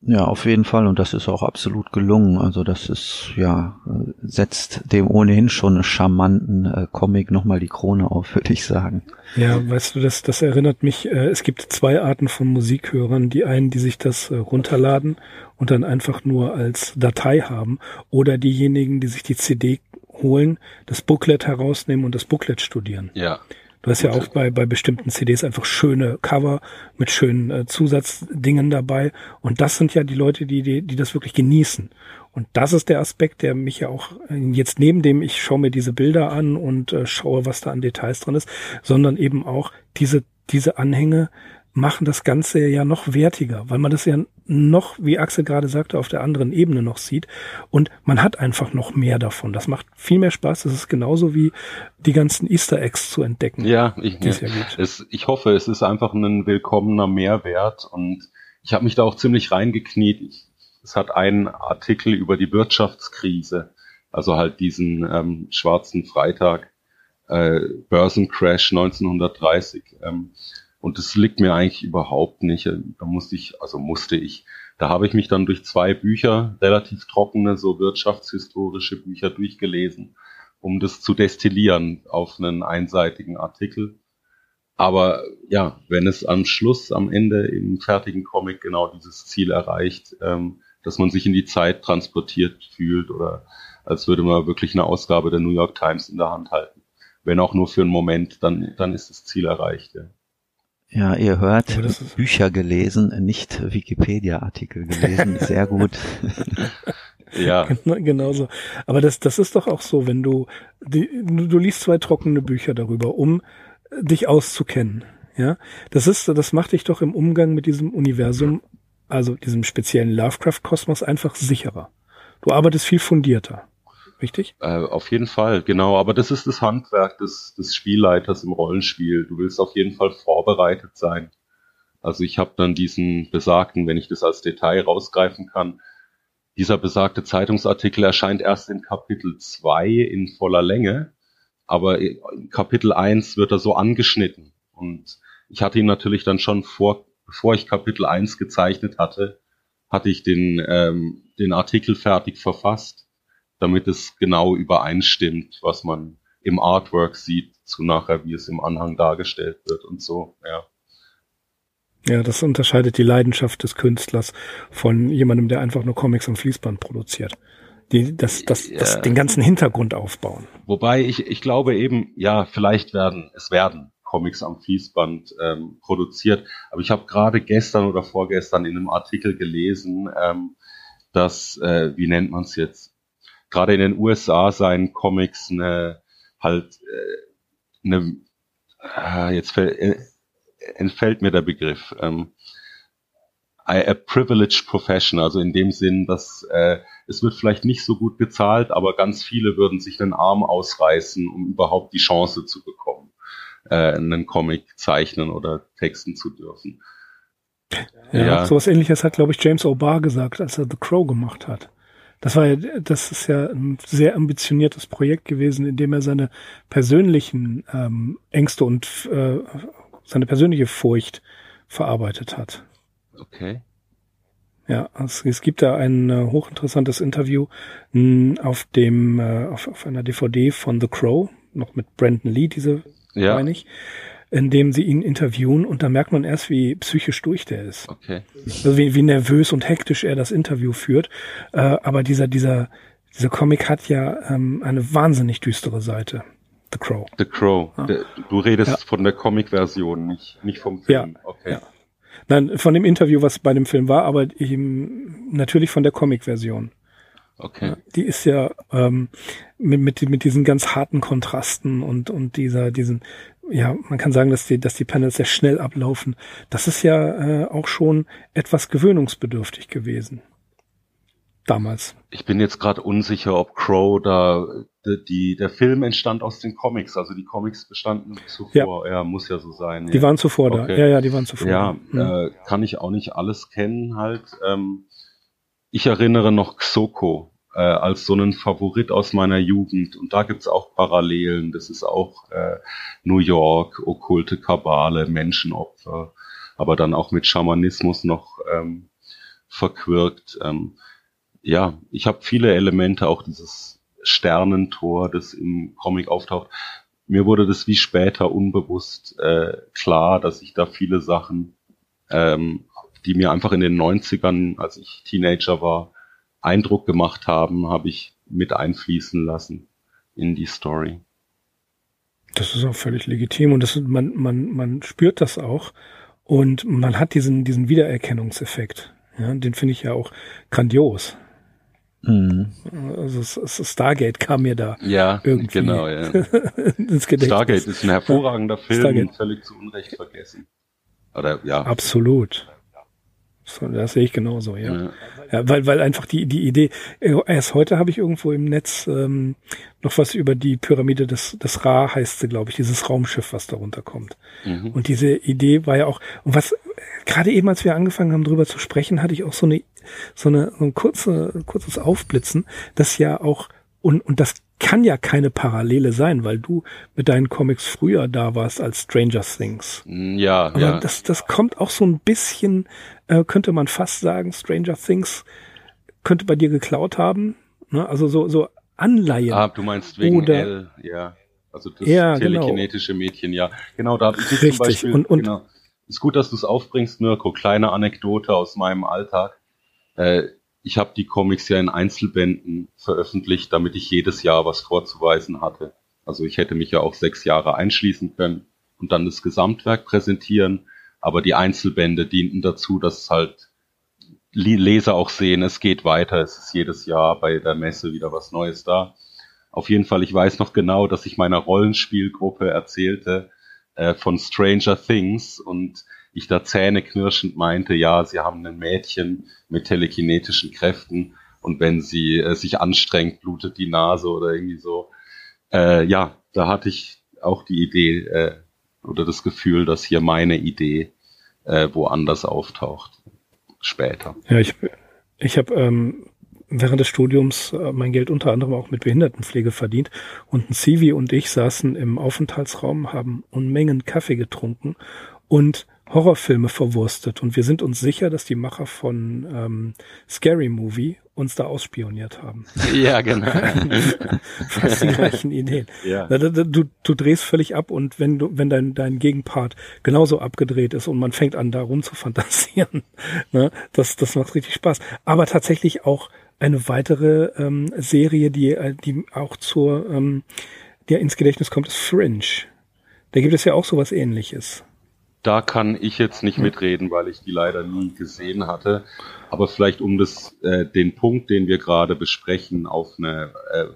Ja, auf jeden Fall und das ist auch absolut gelungen. Also das ist ja äh, setzt dem ohnehin schon charmanten äh, Comic nochmal die Krone auf, würde ich sagen. Ja, weißt du, das, das erinnert mich, äh, es gibt zwei Arten von Musikhörern. Die einen, die sich das äh, runterladen und dann einfach nur als Datei haben oder diejenigen, die sich die CD holen, das Booklet herausnehmen und das Booklet studieren. Ja, Du hast ja auch bei, bei bestimmten CDs einfach schöne Cover mit schönen äh, Zusatzdingen dabei. Und das sind ja die Leute, die, die, die das wirklich genießen. Und das ist der Aspekt, der mich ja auch äh, jetzt neben dem, ich schaue mir diese Bilder an und äh, schaue, was da an Details drin ist, sondern eben auch diese, diese Anhänge machen das Ganze ja noch wertiger, weil man das ja noch, wie Axel gerade sagte, auf der anderen Ebene noch sieht. Und man hat einfach noch mehr davon. Das macht viel mehr Spaß. Das ist genauso wie die ganzen Easter Eggs zu entdecken. ja, ich, ja es, ich hoffe, es ist einfach ein willkommener Mehrwert und ich habe mich da auch ziemlich reingekniet. Ich, es hat einen Artikel über die Wirtschaftskrise, also halt diesen ähm, schwarzen Freitag, äh, Börsencrash 1930. Ähm, und das liegt mir eigentlich überhaupt nicht. Da musste ich, also musste ich, da habe ich mich dann durch zwei Bücher, relativ trockene, so wirtschaftshistorische Bücher durchgelesen, um das zu destillieren auf einen einseitigen Artikel. Aber ja, wenn es am Schluss, am Ende im fertigen Comic genau dieses Ziel erreicht, ähm, dass man sich in die Zeit transportiert fühlt oder als würde man wirklich eine Ausgabe der New York Times in der Hand halten. Wenn auch nur für einen Moment, dann, dann ist das Ziel erreicht. Ja. Ja, ihr hört, Bücher gelesen, nicht Wikipedia-Artikel gelesen. Sehr gut. ja, Genau- Genauso. Aber das, das ist doch auch so, wenn du, die, du, du liest zwei trockene Bücher darüber, um äh, dich auszukennen. Ja, das ist, das macht dich doch im Umgang mit diesem Universum, also diesem speziellen Lovecraft-Kosmos einfach sicherer. Du arbeitest viel fundierter. Richtig? Äh, auf jeden Fall, genau. Aber das ist das Handwerk des, des Spielleiters im Rollenspiel. Du willst auf jeden Fall vorbereitet sein. Also ich habe dann diesen besagten, wenn ich das als Detail rausgreifen kann, dieser besagte Zeitungsartikel erscheint erst in Kapitel 2 in voller Länge, aber in Kapitel 1 wird er so angeschnitten. Und ich hatte ihn natürlich dann schon vor, bevor ich Kapitel 1 gezeichnet hatte, hatte ich den, ähm, den Artikel fertig verfasst damit es genau übereinstimmt, was man im Artwork sieht, zu nachher, wie es im Anhang dargestellt wird und so, ja. Ja, das unterscheidet die Leidenschaft des Künstlers von jemandem, der einfach nur Comics am Fließband produziert. Die, das, das, das, ja. den ganzen Hintergrund aufbauen. Wobei ich, ich glaube eben, ja, vielleicht werden, es werden Comics am Fließband ähm, produziert. Aber ich habe gerade gestern oder vorgestern in einem Artikel gelesen, ähm, dass, äh, wie nennt man es jetzt, gerade in den USA seien Comics eine halt äh, eine äh, jetzt fällt, äh, entfällt mir der Begriff ähm, a privileged profession, also in dem Sinn, dass äh, es wird vielleicht nicht so gut bezahlt, aber ganz viele würden sich den Arm ausreißen, um überhaupt die Chance zu bekommen äh, einen Comic zeichnen oder texten zu dürfen. Ja, ja. sowas ähnliches hat, glaube ich, James O'Barr gesagt, als er The Crow gemacht hat. Das war ja, das ist ja ein sehr ambitioniertes Projekt gewesen, in dem er seine persönlichen ähm, Ängste und äh, seine persönliche Furcht verarbeitet hat. Okay. Ja, es, es gibt da ein äh, hochinteressantes Interview mh, auf dem äh, auf, auf einer DVD von The Crow, noch mit Brandon Lee, diese ja. meine ich, in dem sie ihn interviewen und da merkt man erst, wie psychisch durch der ist. Okay. Also wie, wie nervös und hektisch er das Interview führt. Äh, aber dieser, dieser, dieser Comic hat ja ähm, eine wahnsinnig düstere Seite. The Crow. The Crow. Ja. Du redest ja. von der Comic-Version, nicht, nicht vom Film. Ja. Okay. Ja. Nein, von dem Interview, was bei dem Film war, aber eben natürlich von der Comic-Version. Okay. Die ist ja ähm, mit, mit, mit diesen ganz harten Kontrasten und, und dieser, diesen, ja, man kann sagen, dass die, dass die Panels sehr schnell ablaufen. Das ist ja äh, auch schon etwas gewöhnungsbedürftig gewesen. Damals. Ich bin jetzt gerade unsicher, ob Crow da die, der Film entstand aus den Comics, also die Comics bestanden zuvor. Ja, ja muss ja so sein. Die ja. waren zuvor okay. da. Ja, ja, die waren zuvor. Ja, da. äh, kann ich auch nicht alles kennen halt. Ähm, ich erinnere noch Xoko äh, als so einen Favorit aus meiner Jugend. Und da gibt's auch Parallelen. Das ist auch äh, New York, okkulte Kabale, Menschenopfer, aber dann auch mit Schamanismus noch ähm, verquirkt. Ähm, ja, ich habe viele Elemente, auch dieses Sternentor, das im Comic auftaucht. Mir wurde das wie später unbewusst äh, klar, dass ich da viele Sachen ähm, die mir einfach in den 90ern, als ich Teenager war, Eindruck gemacht haben, habe ich mit einfließen lassen in die Story. Das ist auch völlig legitim und das, man, man, man spürt das auch und man hat diesen, diesen Wiedererkennungseffekt. Ja, den finde ich ja auch grandios. Mhm. Also Stargate kam mir da ja, irgendwie genau, ja. ins Gedächtnis. Stargate ist ein hervorragender Film, Stargate. völlig zu Unrecht vergessen. Oder ja. Absolut. Das sehe ich genauso, ja. ja. ja. weil, weil einfach die, die Idee, äh, erst heute habe ich irgendwo im Netz ähm, noch was über die Pyramide des, des Ra, heißt sie, glaube ich, dieses Raumschiff, was darunter kommt. Mhm. Und diese Idee war ja auch, und was, gerade eben, als wir angefangen haben, drüber zu sprechen, hatte ich auch so eine, so eine, so ein kurze, kurzes Aufblitzen, dass ja auch, und, und das kann ja keine Parallele sein, weil du mit deinen Comics früher da warst als Stranger Things. Mm, ja, Aber ja. das, das kommt auch so ein bisschen, äh, könnte man fast sagen, Stranger Things könnte bei dir geklaut haben. Ne? Also so, so Anleihen. Ah, du meinst wegen Oder, L, ja. Also das ja, genau. telekinetische genau. Mädchen, ja. Genau, da habe ich Richtig. zum Beispiel, und, und, genau. Ist gut, dass du es aufbringst, Mirko. Kleine Anekdote aus meinem Alltag. Äh, ich habe die Comics ja in Einzelbänden veröffentlicht, damit ich jedes Jahr was vorzuweisen hatte. Also ich hätte mich ja auch sechs Jahre einschließen können und dann das Gesamtwerk präsentieren, aber die Einzelbände dienten dazu, dass halt Leser auch sehen, es geht weiter, es ist jedes Jahr bei der Messe wieder was Neues da. Auf jeden Fall, ich weiß noch genau, dass ich meiner Rollenspielgruppe erzählte äh, von Stranger Things und ich da zähneknirschend meinte, ja, sie haben ein Mädchen mit telekinetischen Kräften und wenn sie äh, sich anstrengt, blutet die Nase oder irgendwie so. Äh, ja, da hatte ich auch die Idee äh, oder das Gefühl, dass hier meine Idee äh, woanders auftaucht später. Ja, ich, ich habe ähm, während des Studiums äh, mein Geld unter anderem auch mit Behindertenpflege verdient und ein Civi und ich saßen im Aufenthaltsraum, haben Unmengen Kaffee getrunken und Horrorfilme verwurstet. Und wir sind uns sicher, dass die Macher von ähm, Scary Movie uns da ausspioniert haben. Ja, genau. Fast die gleichen Ideen. Ja. Du, du drehst völlig ab und wenn du, wenn dein, dein Gegenpart genauso abgedreht ist und man fängt an, da rum zu fantasieren, ne, das, das macht richtig Spaß. Aber tatsächlich auch eine weitere ähm, Serie, die, äh, die auch zur, ähm, der ins Gedächtnis kommt, ist Fringe. Da gibt es ja auch sowas ähnliches. Da kann ich jetzt nicht mitreden, weil ich die leider nie gesehen hatte. Aber vielleicht um das, äh, den Punkt, den wir gerade besprechen, auf eine äh,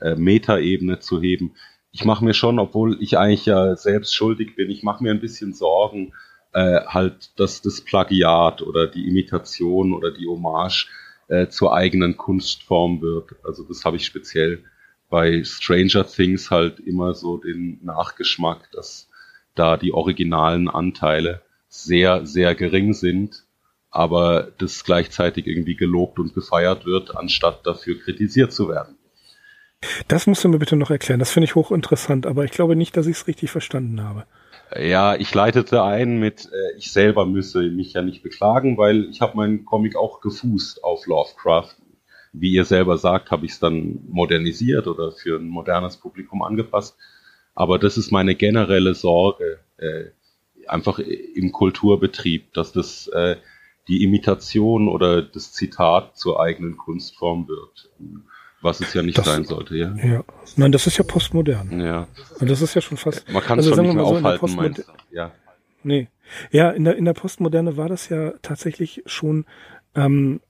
äh, Metaebene zu heben. Ich mache mir schon, obwohl ich eigentlich ja selbst schuldig bin, ich mache mir ein bisschen Sorgen, äh, halt, dass das Plagiat oder die Imitation oder die Hommage äh, zur eigenen Kunstform wird. Also das habe ich speziell bei Stranger Things halt immer so den Nachgeschmack, dass da die originalen Anteile sehr, sehr gering sind, aber das gleichzeitig irgendwie gelobt und gefeiert wird, anstatt dafür kritisiert zu werden. Das musst du mir bitte noch erklären. Das finde ich hochinteressant, aber ich glaube nicht, dass ich es richtig verstanden habe. Ja, ich leitete ein mit, äh, ich selber müsse mich ja nicht beklagen, weil ich habe meinen Comic auch gefußt auf Lovecraft. Wie ihr selber sagt, habe ich es dann modernisiert oder für ein modernes Publikum angepasst. Aber das ist meine generelle Sorge, äh, einfach im Kulturbetrieb, dass das äh, die Imitation oder das Zitat zur eigenen Kunstform wird was es ja nicht das, sein sollte, ja. Ja, nein, das ist ja postmodern. Ja. Und das ist ja schon fast. Man kann es also, schon nicht mehr so, aufhalten, meinst du? Ja. Nee. Ja, in der, in der Postmoderne war das ja tatsächlich schon ähm,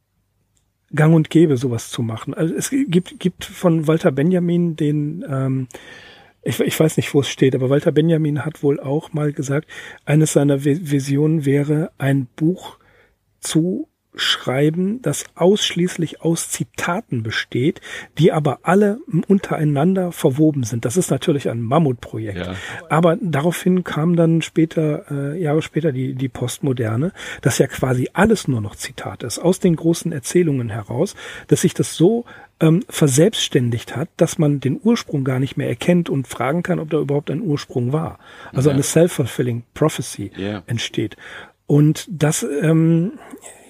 gang und gäbe, sowas zu machen. Also es gibt, gibt von Walter Benjamin den, ähm, ich, ich weiß nicht, wo es steht, aber Walter Benjamin hat wohl auch mal gesagt, eines seiner Visionen wäre, ein Buch zu schreiben, das ausschließlich aus Zitaten besteht, die aber alle untereinander verwoben sind. Das ist natürlich ein Mammutprojekt. Ja. Aber daraufhin kam dann später, äh, Jahre später die, die Postmoderne, dass ja quasi alles nur noch Zitat ist, aus den großen Erzählungen heraus, dass sich das so ähm, verselbstständigt hat, dass man den Ursprung gar nicht mehr erkennt und fragen kann, ob da überhaupt ein Ursprung war. Also ja. eine self-fulfilling prophecy yeah. entsteht. Und das ähm,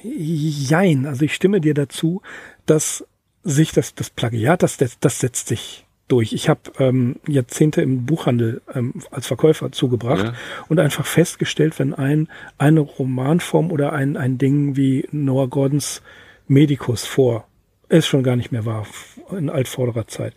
jein. Also ich stimme dir dazu, dass sich das, das Plagiat, das, das setzt sich durch. Ich habe ähm, Jahrzehnte im Buchhandel ähm, als Verkäufer zugebracht ja. und einfach festgestellt, wenn ein eine Romanform oder ein ein Ding wie Noah Gordons Medicus vor es schon gar nicht mehr war in altvorderer Zeit,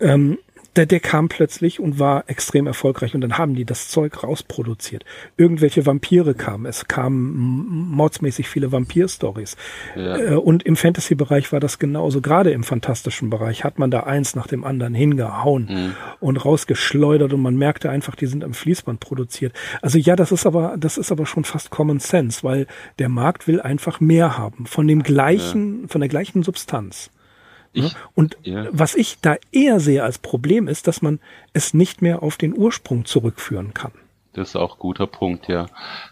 ähm, der, der kam plötzlich und war extrem erfolgreich und dann haben die das Zeug rausproduziert. Irgendwelche Vampire kamen, es kamen mordsmäßig viele Vampir-Stories. Ja. Äh, und im Fantasy-Bereich war das genauso. Gerade im fantastischen Bereich hat man da eins nach dem anderen hingehauen mhm. und rausgeschleudert und man merkte einfach, die sind am Fließband produziert. Also ja, das ist aber, das ist aber schon fast Common Sense, weil der Markt will einfach mehr haben von dem gleichen, ja. von der gleichen Substanz. Ich, ne? und ja. was ich da eher sehe als Problem ist, dass man es nicht mehr auf den Ursprung zurückführen kann. Das ist auch ein guter Punkt, ja.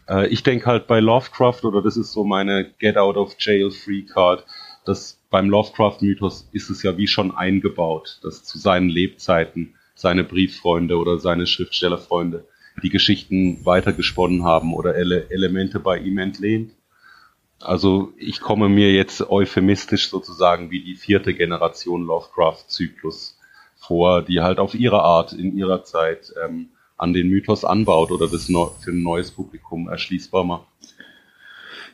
Äh, ich denke halt bei Lovecraft, oder das ist so meine Get Out of Jail Free Card, dass beim Lovecraft-Mythos ist es ja wie schon eingebaut, dass zu seinen Lebzeiten seine Brieffreunde oder seine Schriftstellerfreunde die Geschichten weitergesponnen haben oder Ele Elemente bei ihm entlehnt. Also ich komme mir jetzt euphemistisch sozusagen wie die vierte Generation Lovecraft-Zyklus vor, die halt auf ihre Art in ihrer Zeit ähm, an den Mythos anbaut oder das für ein neues Publikum erschließbar macht.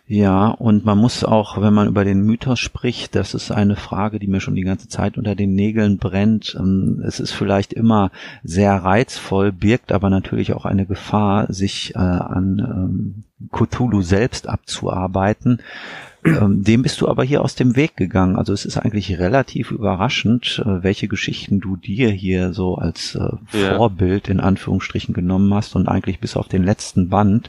Ja, und man muss auch, wenn man über den Mythos spricht, das ist eine Frage, die mir schon die ganze Zeit unter den Nägeln brennt. Ähm, es ist vielleicht immer sehr reizvoll, birgt aber natürlich auch eine Gefahr, sich äh, an ähm, Cthulhu selbst abzuarbeiten. Ähm, dem bist du aber hier aus dem Weg gegangen. Also es ist eigentlich relativ überraschend, äh, welche Geschichten du dir hier so als äh. Vorbild in Anführungsstrichen genommen hast und eigentlich bis auf den letzten Band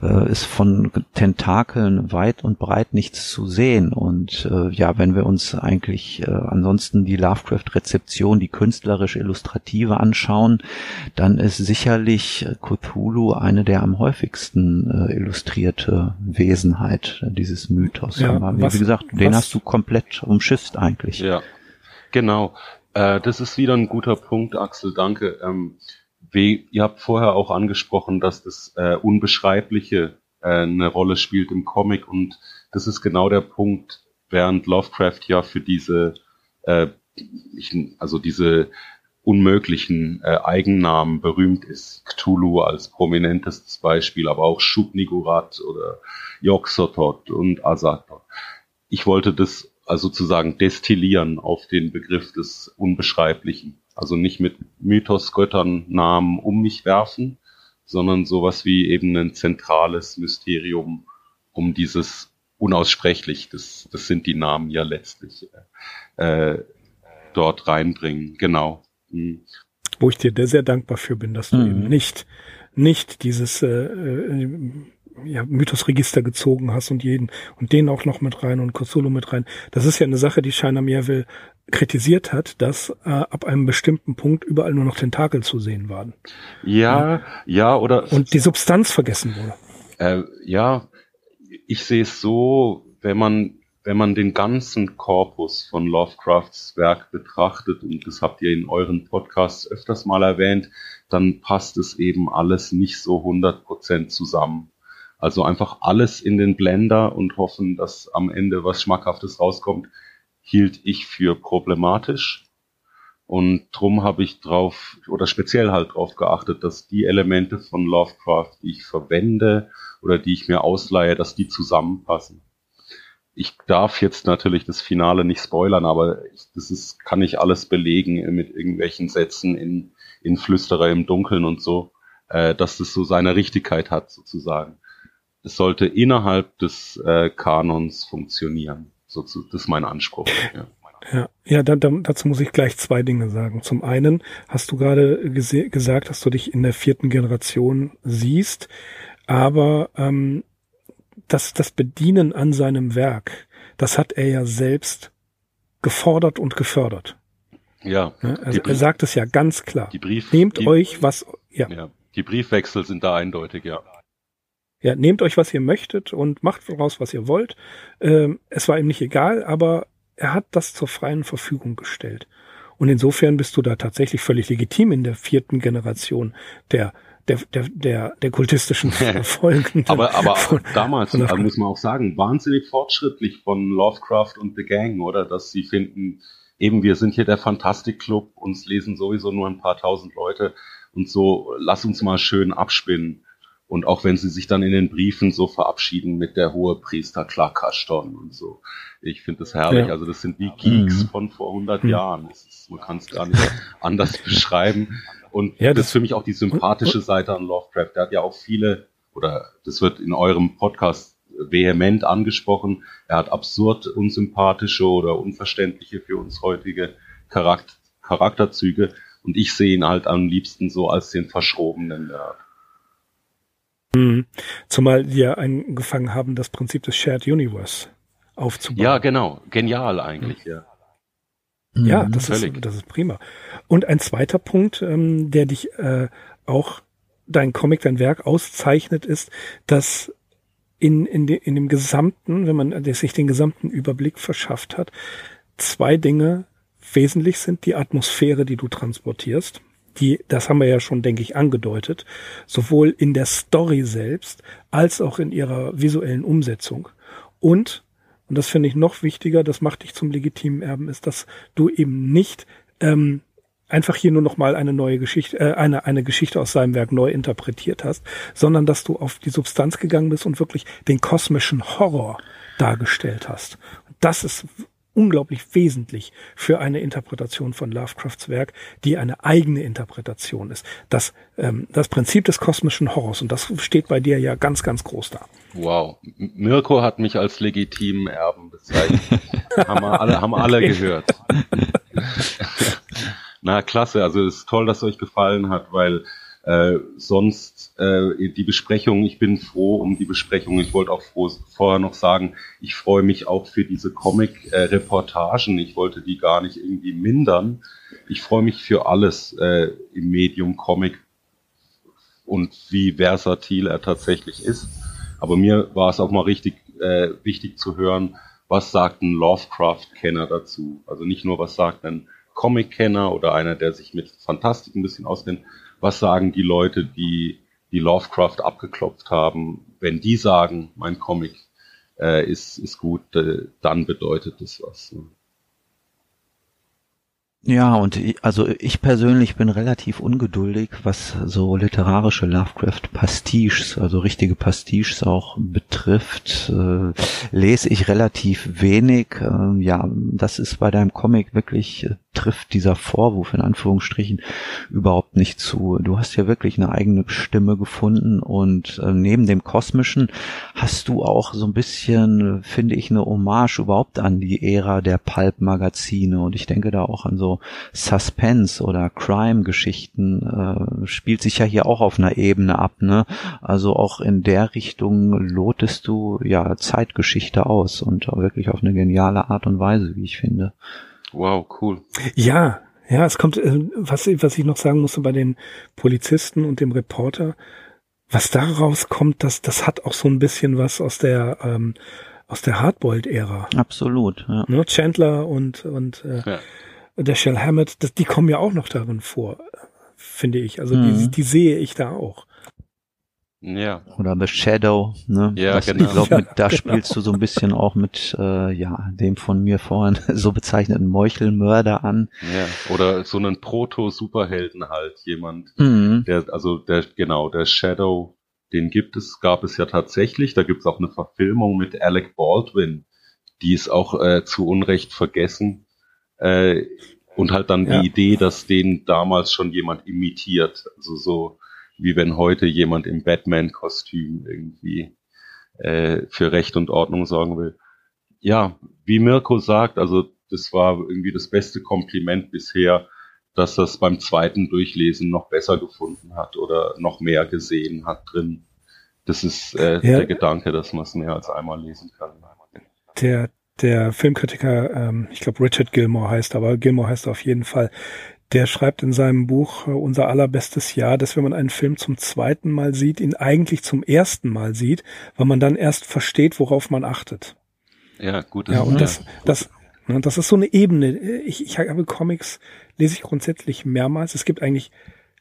äh, ist von Tentakeln weit und breit nichts zu sehen. Und ja, wenn wir uns eigentlich ansonsten die Lovecraft-Rezeption, die künstlerisch-illustrative anschauen, dann ist sicherlich Cthulhu eine der am häufigsten illustrierte Wesenheit dieses Mythos. Ja, Aber, was, wie gesagt, den was? hast du komplett umschifft eigentlich. Ja, genau. Äh, das ist wieder ein guter Punkt, Axel. Danke. Ähm, wie, ihr habt vorher auch angesprochen, dass das äh, Unbeschreibliche äh, eine Rolle spielt im Comic und das ist genau der Punkt, während Lovecraft ja für diese, äh, ich, also diese unmöglichen äh, Eigennamen berühmt ist. Cthulhu als prominentestes Beispiel, aber auch Shub-Niggurath oder Yog-Sothoth und Azathoth. Ich wollte das also sozusagen destillieren auf den Begriff des Unbeschreiblichen. Also nicht mit Mythos, Göttern, Namen um mich werfen, sondern sowas wie eben ein zentrales Mysterium um dieses unaussprechlich, das, das sind die Namen ja letztlich, äh, dort reinbringen. Genau. Mhm. Wo ich dir sehr dankbar für bin, dass du mhm. eben nicht, nicht dieses äh, äh, ja, Mythosregister gezogen hast und jeden und den auch noch mit rein und Cthulhu mit rein. Das ist ja eine Sache, die Shiner Meerville kritisiert hat, dass äh, ab einem bestimmten Punkt überall nur noch Tentakel zu sehen waren. Ja, ja, oder. Und die Substanz vergessen wurde. Äh, ja, ich sehe es so, wenn man, wenn man den ganzen Korpus von Lovecrafts Werk betrachtet, und das habt ihr in euren Podcasts öfters mal erwähnt, dann passt es eben alles nicht so 100% zusammen. Also einfach alles in den Blender und hoffen, dass am Ende was Schmackhaftes rauskommt, hielt ich für problematisch. Und drum habe ich drauf, oder speziell halt drauf geachtet, dass die Elemente von Lovecraft, die ich verwende oder die ich mir ausleihe, dass die zusammenpassen. Ich darf jetzt natürlich das Finale nicht spoilern, aber ich, das ist, kann ich alles belegen mit irgendwelchen Sätzen in, in Flüsterer im Dunkeln und so, äh, dass das so seine Richtigkeit hat sozusagen es sollte innerhalb des äh, Kanons funktionieren. So, das ist mein Anspruch. Ja. Ja, ja da, da, dazu muss ich gleich zwei Dinge sagen. Zum einen hast du gerade gesagt, dass du dich in der vierten Generation siehst, aber ähm, das, das Bedienen an seinem Werk, das hat er ja selbst gefordert und gefördert. Ja. ja also er sagt es ja ganz klar. Die Brief, Nehmt die, euch was, ja. ja. Die Briefwechsel sind da eindeutig, ja. Ja, nehmt euch, was ihr möchtet und macht daraus, was ihr wollt. Ähm, es war ihm nicht egal, aber er hat das zur freien Verfügung gestellt. Und insofern bist du da tatsächlich völlig legitim in der vierten Generation der der, der, der, der kultistischen Folgen. aber aber von, damals, von also muss man auch sagen, wahnsinnig fortschrittlich von Lovecraft und The Gang, oder? Dass sie finden, eben wir sind hier der Fantastik Club, uns lesen sowieso nur ein paar tausend Leute und so, lass uns mal schön abspinnen. Und auch wenn sie sich dann in den Briefen so verabschieden mit der hohe Priester Klakaston und so. Ich finde das herrlich. Ja. Also das sind wie Geeks mhm. von vor 100 mhm. Jahren. Ist, man kann es gar nicht anders beschreiben. Und ja, das, ist für mich auch die sympathische Seite an Lovecraft. Der hat ja auch viele, oder das wird in eurem Podcast vehement angesprochen. Er hat absurd unsympathische oder unverständliche für uns heutige Charakter Charakterzüge. Und ich sehe ihn halt am liebsten so als den verschrobenen Nerd. Mhm. Zumal die ja angefangen haben, das Prinzip des Shared Universe aufzubauen. Ja, genau. Genial eigentlich, ja. Ja, das, ist, das ist prima. Und ein zweiter Punkt, ähm, der dich äh, auch dein Comic, dein Werk auszeichnet, ist, dass in, in, de, in dem gesamten, wenn man sich den gesamten Überblick verschafft hat, zwei Dinge wesentlich sind. Die Atmosphäre, die du transportierst die, das haben wir ja schon, denke ich, angedeutet, sowohl in der Story selbst als auch in ihrer visuellen Umsetzung. Und, und das finde ich noch wichtiger, das macht dich zum legitimen Erben, ist, dass du eben nicht ähm, einfach hier nur noch mal eine neue Geschichte, äh, eine, eine Geschichte aus seinem Werk neu interpretiert hast, sondern dass du auf die Substanz gegangen bist und wirklich den kosmischen Horror dargestellt hast. Das ist unglaublich wesentlich für eine Interpretation von Lovecrafts Werk, die eine eigene Interpretation ist. Das, ähm, das Prinzip des kosmischen Horrors, und das steht bei dir ja ganz, ganz groß da. Wow. Mirko hat mich als legitimen Erben bezeichnet. haben wir alle, haben alle okay. gehört. Na, klasse. Also es ist toll, dass es euch gefallen hat, weil äh, sonst äh, die Besprechung, ich bin froh um die Besprechung. Ich wollte auch froh, vorher noch sagen, ich freue mich auch für diese Comic-Reportagen. ich wollte die gar nicht irgendwie mindern. Ich freue mich für alles äh, im Medium Comic und wie versatil er tatsächlich ist. Aber mir war es auch mal richtig äh, wichtig zu hören, was sagt ein Lovecraft-Kenner dazu. Also nicht nur, was sagt ein Comic-Kenner oder einer, der sich mit Fantastik ein bisschen auskennt, was sagen die Leute, die die Lovecraft abgeklopft haben, wenn die sagen, mein Comic äh, ist, ist gut, äh, dann bedeutet das was. Ne? Ja, und ich, also ich persönlich bin relativ ungeduldig, was so literarische Lovecraft-Pastiches, also richtige Pastiches auch betrifft, äh, lese ich relativ wenig. Äh, ja, das ist bei deinem Comic wirklich, äh, trifft dieser Vorwurf in Anführungsstrichen überhaupt nicht zu. Du hast ja wirklich eine eigene Stimme gefunden und äh, neben dem Kosmischen hast du auch so ein bisschen, finde ich, eine Hommage überhaupt an die Ära der Pulp-Magazine und ich denke da auch an so Suspense oder Crime-Geschichten äh, spielt sich ja hier auch auf einer Ebene ab, ne? Also auch in der Richtung lotest du ja Zeitgeschichte aus und wirklich auf eine geniale Art und Weise, wie ich finde. Wow, cool. Ja, ja, es kommt, äh, was, was ich noch sagen musste bei den Polizisten und dem Reporter, was daraus kommt, das, das hat auch so ein bisschen was aus der ähm, aus der Hardboiled-Ära. Absolut. Ja. Ne? Chandler und und äh, ja der Shell Hammett, das, die kommen ja auch noch darin vor, finde ich. Also mhm. die, die sehe ich da auch. Ja. Oder The Shadow, ne? Ja, das, genau. Ich glaube, ja, da genau. spielst du so ein bisschen auch mit, äh, ja, dem von mir vorhin so bezeichneten Meuchelmörder an. Ja, oder so einen Proto-Superhelden halt, jemand, mhm. der, also der, genau, der Shadow, den gibt es, gab es ja tatsächlich, da gibt es auch eine Verfilmung mit Alec Baldwin, die ist auch äh, zu Unrecht vergessen. Äh, und halt dann ja. die Idee, dass den damals schon jemand imitiert. Also so wie wenn heute jemand im Batman-Kostüm irgendwie äh, für Recht und Ordnung sorgen will. Ja, wie Mirko sagt, also das war irgendwie das beste Kompliment bisher, dass das beim zweiten Durchlesen noch besser gefunden hat oder noch mehr gesehen hat drin. Das ist äh, ja. der Gedanke, dass man es mehr als einmal lesen kann. Der, der Filmkritiker, ähm, ich glaube Richard Gilmore heißt, aber Gilmore heißt auf jeden Fall, der schreibt in seinem Buch äh, Unser allerbestes Jahr, dass wenn man einen Film zum zweiten Mal sieht, ihn eigentlich zum ersten Mal sieht, weil man dann erst versteht, worauf man achtet. Ja, gut. Ja, und das, das, ne, das ist so eine Ebene. Ich, ich habe Comics, lese ich grundsätzlich mehrmals. Es gibt eigentlich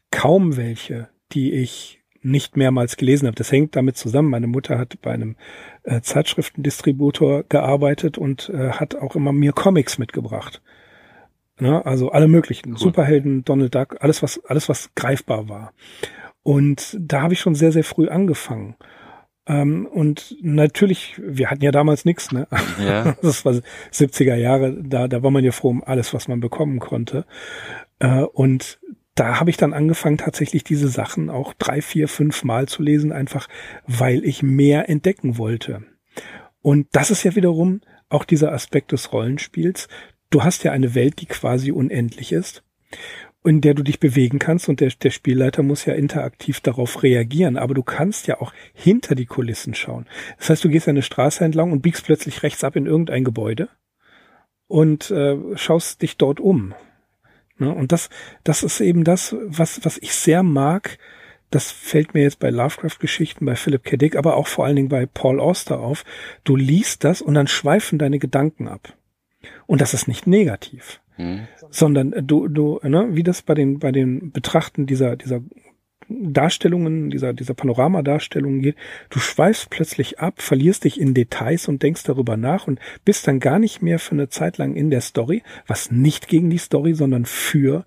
kaum welche, die ich nicht mehrmals gelesen habe. Das hängt damit zusammen. Meine Mutter hat bei einem äh, Zeitschriftendistributor gearbeitet und äh, hat auch immer mir Comics mitgebracht. Ne? Also alle möglichen. Cool. Superhelden, Donald Duck, alles was, alles was greifbar war. Und da habe ich schon sehr, sehr früh angefangen. Ähm, und natürlich, wir hatten ja damals nichts, ne? Ja. Das war 70er Jahre, da, da war man ja froh um alles, was man bekommen konnte. Äh, und da habe ich dann angefangen, tatsächlich diese Sachen auch drei, vier, fünf Mal zu lesen, einfach weil ich mehr entdecken wollte. Und das ist ja wiederum auch dieser Aspekt des Rollenspiels. Du hast ja eine Welt, die quasi unendlich ist, in der du dich bewegen kannst und der, der Spielleiter muss ja interaktiv darauf reagieren, aber du kannst ja auch hinter die Kulissen schauen. Das heißt, du gehst eine Straße entlang und biegst plötzlich rechts ab in irgendein Gebäude und äh, schaust dich dort um? Und das, das ist eben das, was, was ich sehr mag. Das fällt mir jetzt bei Lovecraft-Geschichten, bei Philip K. Dick, aber auch vor allen Dingen bei Paul Auster auf. Du liest das und dann schweifen deine Gedanken ab. Und das ist nicht negativ. Mhm. Sondern du, du, ne, wie das bei den, bei den Betrachten dieser, dieser Darstellungen, dieser, dieser Panoramadarstellungen geht, du schweifst plötzlich ab, verlierst dich in Details und denkst darüber nach und bist dann gar nicht mehr für eine Zeit lang in der Story, was nicht gegen die Story, sondern für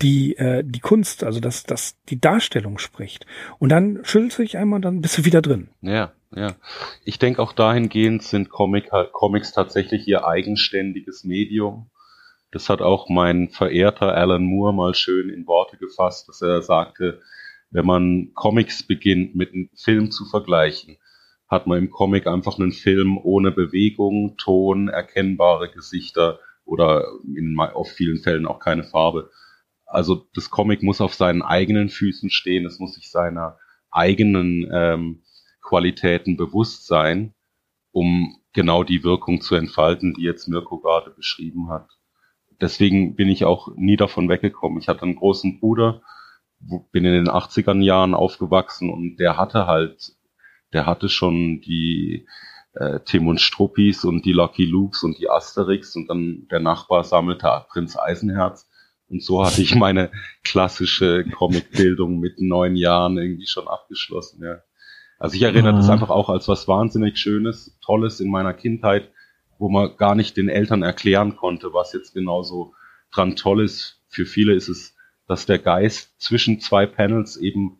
die, äh, die Kunst, also dass, dass die Darstellung spricht. Und dann schüttelst du dich einmal, dann bist du wieder drin. Ja, ja. Ich denke auch dahingehend sind Comic, Comics tatsächlich ihr eigenständiges Medium. Das hat auch mein verehrter Alan Moore mal schön in Worte gefasst, dass er sagte, wenn man Comics beginnt mit einem Film zu vergleichen, hat man im Comic einfach einen Film ohne Bewegung, Ton, erkennbare Gesichter oder in auf vielen Fällen auch keine Farbe. Also das Comic muss auf seinen eigenen Füßen stehen, es muss sich seiner eigenen ähm, Qualitäten bewusst sein, um genau die Wirkung zu entfalten, die jetzt Mirko gerade beschrieben hat. Deswegen bin ich auch nie davon weggekommen. Ich hatte einen großen Bruder, bin in den 80ern Jahren aufgewachsen und der hatte halt, der hatte schon die äh, Tim und Struppis und die Lucky Lukes und die Asterix und dann der Nachbar sammelte Prinz Eisenherz. Und so hatte ich meine klassische Comicbildung mit neun Jahren irgendwie schon abgeschlossen, ja. Also ich erinnere mhm. das einfach auch als was wahnsinnig Schönes, Tolles in meiner Kindheit, wo man gar nicht den Eltern erklären konnte, was jetzt genau so dran toll ist. Für viele ist es, dass der Geist zwischen zwei Panels eben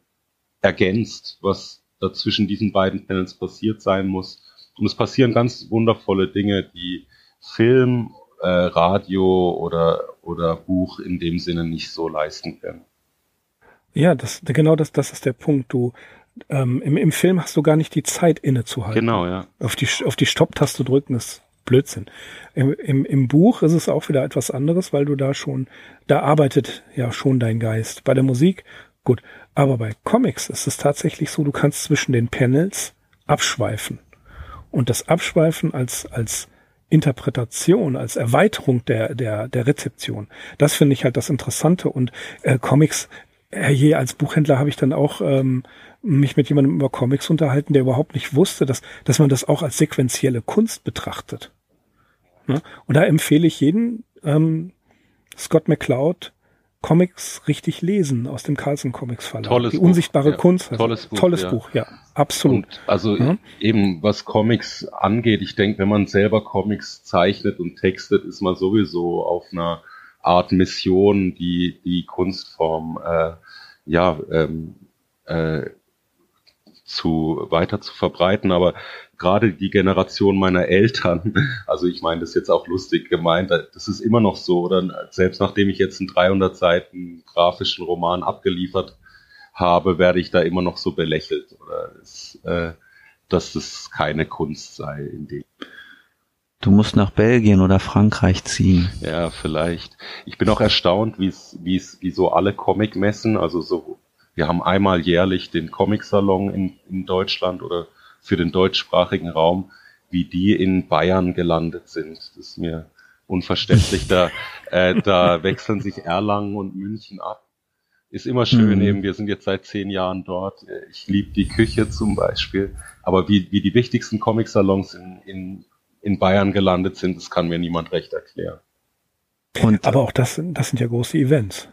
ergänzt, was da zwischen diesen beiden Panels passiert sein muss. Und es passieren ganz wundervolle Dinge, die Film, äh, Radio oder, oder Buch in dem Sinne nicht so leisten können. Ja, das, genau das, das ist der Punkt. Du, ähm, im, im Film hast du gar nicht die Zeit innezuhalten. Genau, ja. Auf die, auf die Stopptaste drücken ist Blödsinn. Im, im, Im Buch ist es auch wieder etwas anderes, weil du da schon, da arbeitet ja schon dein Geist. Bei der Musik, gut. Aber bei Comics ist es tatsächlich so, du kannst zwischen den Panels abschweifen. Und das Abschweifen als, als Interpretation, als Erweiterung der, der, der Rezeption, das finde ich halt das Interessante. Und äh, Comics, äh, je als Buchhändler habe ich dann auch ähm, mich mit jemandem über Comics unterhalten, der überhaupt nicht wusste, dass, dass man das auch als sequentielle Kunst betrachtet. Ne? Und da empfehle ich jeden, ähm, Scott McCloud, Comics richtig lesen aus dem Carlson Comics Verlag. Tolles Die unsichtbare Buch, ja. Kunst. Also tolles Buch. Tolles ja. Buch, ja. Absolut. Und also ja. eben was Comics angeht, ich denke, wenn man selber Comics zeichnet und textet, ist man sowieso auf einer Art Mission, die die Kunstform äh, ja ähm, äh, zu weiter zu verbreiten, aber gerade die Generation meiner Eltern, also ich meine das ist jetzt auch lustig gemeint, das ist immer noch so, oder selbst nachdem ich jetzt einen 300 Seiten grafischen Roman abgeliefert habe, werde ich da immer noch so belächelt, oder es, äh, dass das keine Kunst sei in dem. Du musst nach Belgien oder Frankreich ziehen. Ja, vielleicht. Ich bin auch erstaunt, wie es, wie es, wie so alle Comic-Messen, also so wir haben einmal jährlich den Comic-Salon in, in Deutschland oder für den deutschsprachigen Raum, wie die in Bayern gelandet sind. Das ist mir unverständlich. Da, äh, da wechseln sich Erlangen und München ab. Ist immer schön mhm. eben, wir sind jetzt seit zehn Jahren dort. Ich liebe die Küche zum Beispiel. Aber wie, wie die wichtigsten Comic-Salons in, in, in Bayern gelandet sind, das kann mir niemand recht erklären. Und, aber auch das, das sind ja große Events.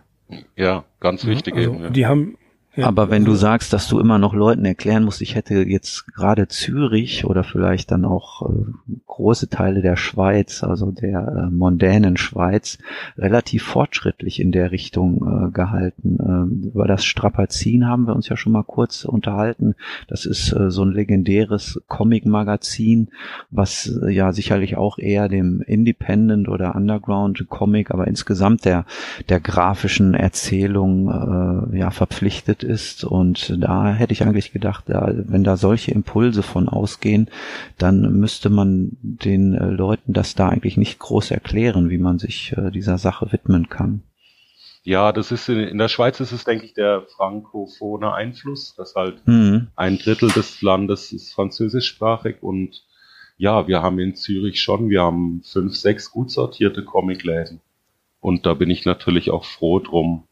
Ja, ganz wichtig also, eben. Ja. Die haben aber wenn du sagst, dass du immer noch Leuten erklären musst, ich hätte jetzt gerade Zürich oder vielleicht dann auch äh, große Teile der Schweiz, also der äh, mondänen Schweiz, relativ fortschrittlich in der Richtung äh, gehalten. Ähm, über das Strapazin haben wir uns ja schon mal kurz unterhalten. Das ist äh, so ein legendäres Comic-Magazin, was äh, ja sicherlich auch eher dem Independent oder Underground Comic, aber insgesamt der, der grafischen Erzählung äh, ja verpflichtet ist. Und da hätte ich eigentlich gedacht, ja, wenn da solche Impulse von ausgehen, dann müsste man den äh, Leuten das da eigentlich nicht groß erklären, wie man sich äh, dieser Sache widmen kann. Ja, das ist in, in, der Schweiz ist es, denke ich, der frankophone Einfluss, dass halt mhm. ein Drittel des Landes ist französischsprachig und ja, wir haben in Zürich schon, wir haben fünf, sechs gut sortierte Comicläden. Und da bin ich natürlich auch froh drum.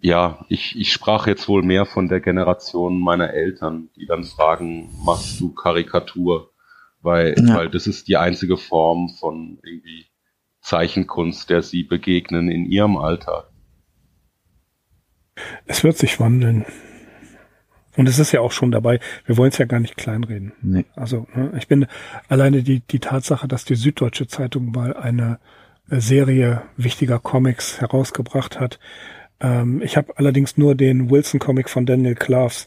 Ja, ich, ich sprach jetzt wohl mehr von der Generation meiner Eltern, die dann fragen, machst du Karikatur? Weil, ja. weil das ist die einzige Form von irgendwie Zeichenkunst, der sie begegnen in ihrem Alltag. Es wird sich wandeln. Und es ist ja auch schon dabei. Wir wollen es ja gar nicht kleinreden. Nee. Also ne, ich bin alleine die, die Tatsache, dass die Süddeutsche Zeitung mal eine äh, Serie wichtiger Comics herausgebracht hat, ähm, ich habe allerdings nur den Wilson-Comic von Daniel Klaves,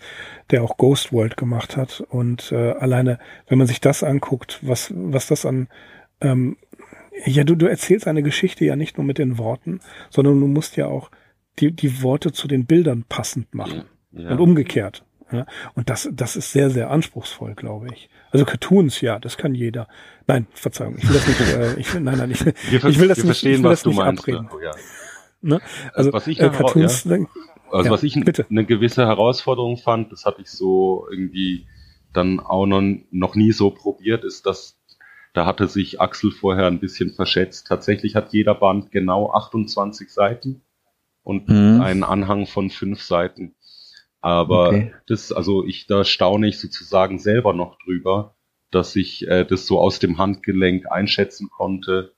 der auch Ghost World gemacht hat. Und äh, alleine, wenn man sich das anguckt, was, was das an ähm, ja, du, du erzählst eine Geschichte ja nicht nur mit den Worten, sondern du musst ja auch die, die Worte zu den Bildern passend machen. Ja. Und umgekehrt. Ja? Und das, das ist sehr, sehr anspruchsvoll, glaube ich. Also Cartoons, ja, das kann jeder. Nein, Verzeihung, ich will das nicht, äh, ich will, nein, nein, ich, will, ich will das nicht, ich will das nicht abreden. Ja. Ja. Ne? Also, was ich äh, Cartoons, ja. Also ja, was ich bitte. eine gewisse Herausforderung fand, das habe ich so irgendwie dann auch noch, noch nie so probiert, ist, dass da hatte sich Axel vorher ein bisschen verschätzt. Tatsächlich hat jeder Band genau 28 Seiten und mhm. einen Anhang von fünf Seiten. Aber okay. das, also ich, da staune ich sozusagen selber noch drüber, dass ich äh, das so aus dem Handgelenk einschätzen konnte,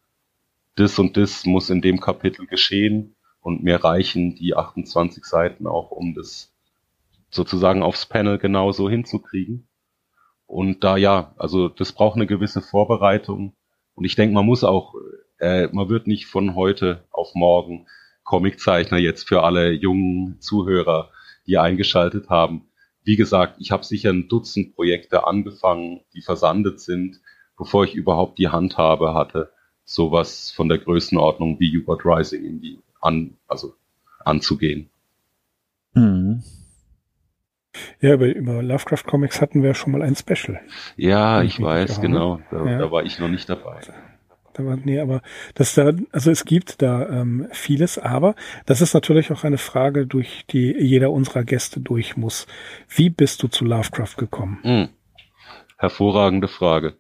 das und das muss in dem Kapitel geschehen und mir reichen die 28 Seiten auch, um das sozusagen aufs Panel genauso hinzukriegen. Und da ja, also das braucht eine gewisse Vorbereitung. Und ich denke, man muss auch, äh, man wird nicht von heute auf morgen Comiczeichner jetzt für alle jungen Zuhörer, die eingeschaltet haben. Wie gesagt, ich habe sicher ein Dutzend Projekte angefangen, die versandet sind, bevor ich überhaupt die Handhabe hatte, sowas von der Größenordnung wie U-Boat Rising in die an, also anzugehen. Mhm. Ja, über, über Lovecraft Comics hatten wir schon mal ein Special. Ja, ich weiß, genau. Da, ja. da, war ich noch nicht dabei. Da war, nee, aber das da, also es gibt da ähm, vieles, aber das ist natürlich auch eine Frage, durch die jeder unserer Gäste durch muss. Wie bist du zu Lovecraft gekommen? Hm. Hervorragende Frage.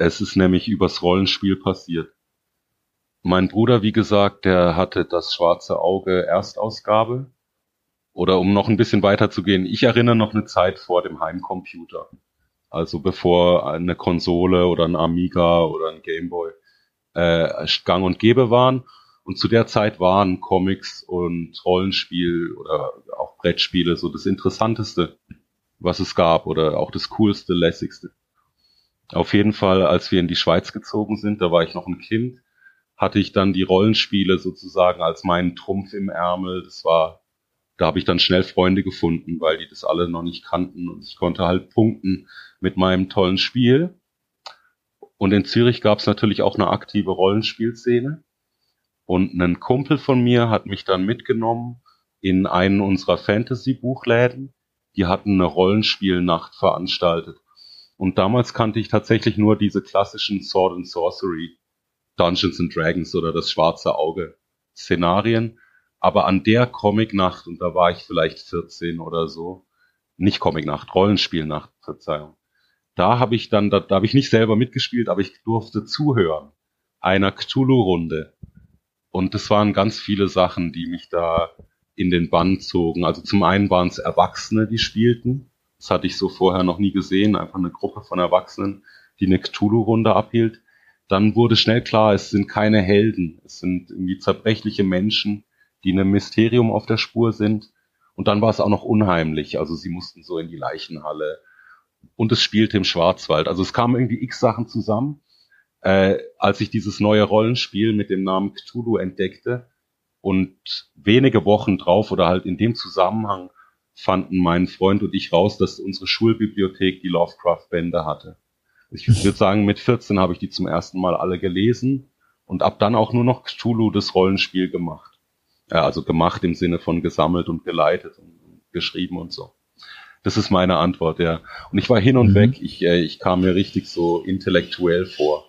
Es ist nämlich übers Rollenspiel passiert. Mein Bruder, wie gesagt, der hatte das Schwarze Auge Erstausgabe oder um noch ein bisschen weiter zu gehen, ich erinnere noch eine Zeit vor dem Heimcomputer. Also bevor eine Konsole oder ein Amiga oder ein Gameboy äh, gang und gäbe waren. Und zu der Zeit waren Comics und Rollenspiel oder auch Brettspiele so das Interessanteste, was es gab oder auch das coolste, lässigste. Auf jeden Fall, als wir in die Schweiz gezogen sind, da war ich noch ein Kind, hatte ich dann die Rollenspiele sozusagen als meinen Trumpf im Ärmel. Das war da habe ich dann schnell Freunde gefunden, weil die das alle noch nicht kannten und ich konnte halt punkten mit meinem tollen Spiel. Und in Zürich gab es natürlich auch eine aktive Rollenspielszene. Und ein Kumpel von mir hat mich dann mitgenommen in einen unserer Fantasy-Buchläden. Die hatten eine Rollenspielnacht veranstaltet. Und damals kannte ich tatsächlich nur diese klassischen Sword and Sorcery, Dungeons and Dragons oder das schwarze Auge Szenarien. Aber an der Comicnacht, und da war ich vielleicht 14 oder so, nicht Comicnacht, Rollenspielnacht, Verzeihung. Da habe ich dann, da, da habe ich nicht selber mitgespielt, aber ich durfte zuhören einer Cthulhu-Runde. Und das waren ganz viele Sachen, die mich da in den Bann zogen. Also zum einen waren es Erwachsene, die spielten. Das hatte ich so vorher noch nie gesehen. Einfach eine Gruppe von Erwachsenen, die eine Cthulhu-Runde abhielt. Dann wurde schnell klar, es sind keine Helden. Es sind irgendwie zerbrechliche Menschen, die einem Mysterium auf der Spur sind. Und dann war es auch noch unheimlich. Also sie mussten so in die Leichenhalle. Und es spielte im Schwarzwald. Also es kamen irgendwie x Sachen zusammen. Äh, als ich dieses neue Rollenspiel mit dem Namen Cthulhu entdeckte und wenige Wochen drauf oder halt in dem Zusammenhang fanden mein Freund und ich raus, dass unsere Schulbibliothek die Lovecraft-Bände hatte. Ich würde sagen, mit 14 habe ich die zum ersten Mal alle gelesen und ab dann auch nur noch Cthulhu das Rollenspiel gemacht. Ja, also gemacht im Sinne von gesammelt und geleitet und geschrieben und so. Das ist meine Antwort, ja. Und ich war hin und mhm. weg. Ich, äh, ich kam mir richtig so intellektuell vor.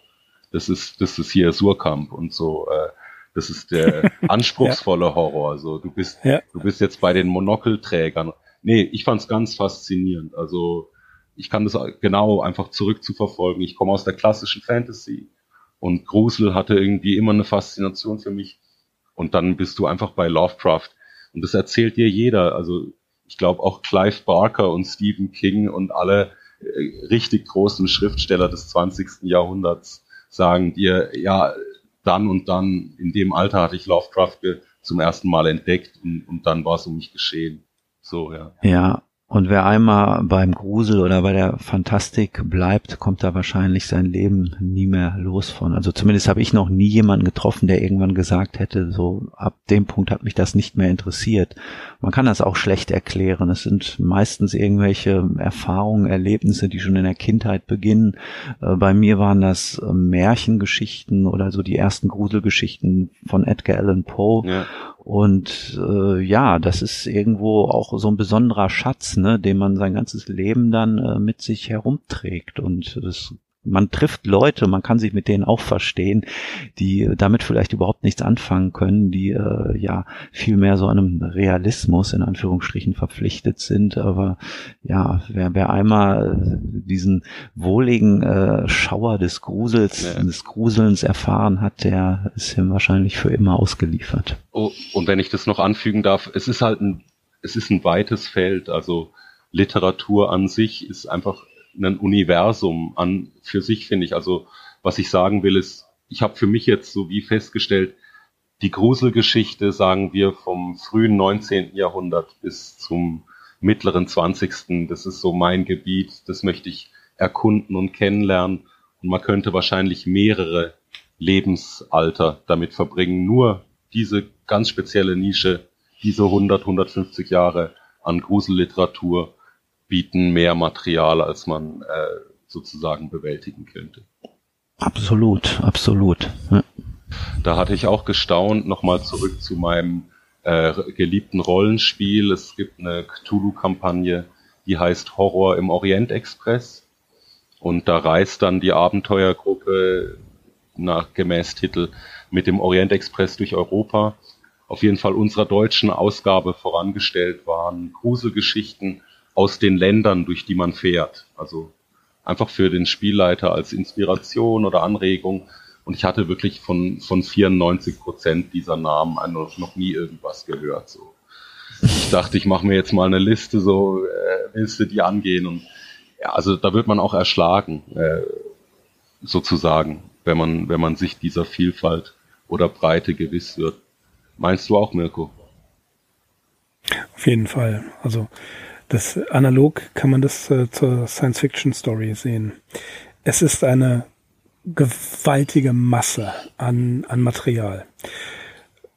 Das ist, das ist hier Surkamp und so. Äh, das ist der anspruchsvolle ja. Horror. So, du bist, ja. du bist jetzt bei den Monokelträgern. Nee, ich fand's ganz faszinierend. Also ich kann das genau einfach zurückzuverfolgen. Ich komme aus der klassischen Fantasy und Grusel hatte irgendwie immer eine Faszination für mich. Und dann bist du einfach bei Lovecraft. Und das erzählt dir jeder. Also ich glaube auch Clive Barker und Stephen King und alle äh, richtig großen Schriftsteller des 20. Jahrhunderts sagen dir, ja, dann und dann, in dem Alter hatte ich Lovecraft zum ersten Mal entdeckt und, und dann war es um mich geschehen. So, ja. Ja, und wer einmal beim Grusel oder bei der Fantastik bleibt, kommt da wahrscheinlich sein Leben nie mehr los von. Also zumindest habe ich noch nie jemanden getroffen, der irgendwann gesagt hätte, so ab dem Punkt hat mich das nicht mehr interessiert. Man kann das auch schlecht erklären. Es sind meistens irgendwelche Erfahrungen, Erlebnisse, die schon in der Kindheit beginnen. Äh, bei mir waren das äh, Märchengeschichten oder so die ersten Gruselgeschichten von Edgar Allan Poe. Ja. Und äh, ja, das ist irgendwo auch so ein besonderer Schatz, ne, den man sein ganzes Leben dann äh, mit sich herumträgt. Und das man trifft Leute, man kann sich mit denen auch verstehen, die damit vielleicht überhaupt nichts anfangen können, die äh, ja viel mehr so einem Realismus in Anführungsstrichen verpflichtet sind. Aber ja, wer, wer einmal diesen wohligen äh, Schauer des Grusels, ja. des Gruselns erfahren hat, der ist ihm wahrscheinlich für immer ausgeliefert. Oh, und wenn ich das noch anfügen darf, es ist halt ein, es ist ein weites Feld, also Literatur an sich ist einfach ein Universum an für sich, finde ich. Also was ich sagen will, ist, ich habe für mich jetzt so wie festgestellt, die Gruselgeschichte, sagen wir, vom frühen 19. Jahrhundert bis zum mittleren Zwanzigsten. Das ist so mein Gebiet, das möchte ich erkunden und kennenlernen. Und man könnte wahrscheinlich mehrere Lebensalter damit verbringen, nur diese ganz spezielle Nische, diese 100, 150 Jahre an Gruselliteratur bieten mehr Material, als man äh, sozusagen bewältigen könnte. Absolut, absolut. Ja. Da hatte ich auch gestaunt, nochmal zurück zu meinem äh, geliebten Rollenspiel. Es gibt eine Cthulhu-Kampagne, die heißt Horror im Orient Express. Und da reist dann die Abenteuergruppe nach gemäß Titel mit dem Orient Express durch Europa. Auf jeden Fall unserer deutschen Ausgabe vorangestellt waren Gruselgeschichten aus den Ländern, durch die man fährt. Also einfach für den Spielleiter als Inspiration oder Anregung. Und ich hatte wirklich von, von 94 Prozent dieser Namen noch nie irgendwas gehört. So. Ich dachte, ich mache mir jetzt mal eine Liste, so äh, du die angehen? Und ja, also da wird man auch erschlagen, äh, sozusagen, wenn man, wenn man sich dieser Vielfalt oder Breite gewiss wird. Meinst du auch, Mirko? Auf jeden Fall. Also das analog kann man das äh, zur Science-Fiction-Story sehen. Es ist eine gewaltige Masse an, an Material.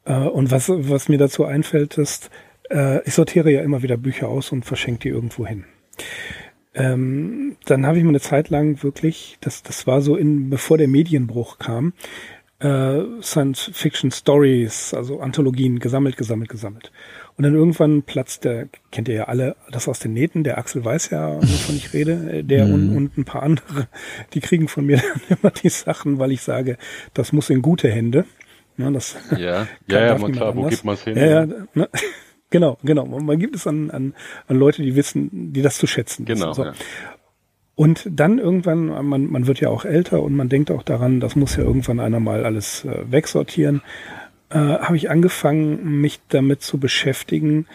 Äh, und was, was mir dazu einfällt, ist, äh, ich sortiere ja immer wieder Bücher aus und verschenke die irgendwo hin. Ähm, dann habe ich mir eine Zeit lang wirklich, das, das war so in, bevor der Medienbruch kam, äh, Science-Fiction-Stories, also Anthologien gesammelt, gesammelt, gesammelt. Und dann irgendwann platzt der, kennt ihr ja alle, das aus den Nähten, der Axel weiß ja, wovon ich rede, äh, der und, mhm. und ein paar andere, die kriegen von mir dann immer die Sachen, weil ich sage, das muss in gute Hände. Ja, das ja, ja, ja mal klar, wo gibt man es hin? Ja, ja, ne? Genau, genau. Man gibt es an, an, an Leute, die wissen, die das zu schätzen wissen. Genau. So. Ja. Und dann irgendwann, man, man wird ja auch älter und man denkt auch daran, das muss ja irgendwann einer mal alles äh, wegsortieren äh, habe ich angefangen, mich damit zu beschäftigen,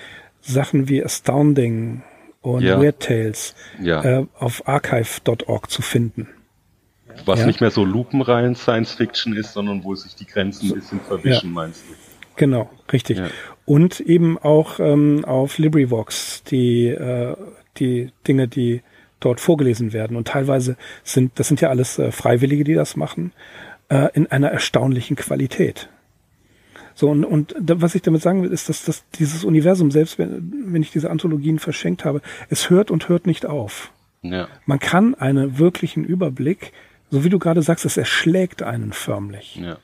Sachen wie Astounding und ja. Weird Tales ja. äh, auf archive.org zu finden. Was ja. nicht mehr so lupenrein Science Fiction ist, sondern wo sich die Grenzen ein bisschen verwischen, meinst du? Genau, richtig. Und eben auch ähm, auf LibriVox die, äh, die Dinge, die dort vorgelesen werden. Und teilweise sind, das sind ja alles äh, Freiwillige, die das machen, äh, in einer erstaunlichen Qualität. So, und, und da, was ich damit sagen will, ist, dass, dass dieses Universum, selbst wenn, wenn ich diese Anthologien verschenkt habe, es hört und hört nicht auf. Ja. Man kann einen wirklichen Überblick, so wie du gerade sagst, es erschlägt einen förmlich. Ja.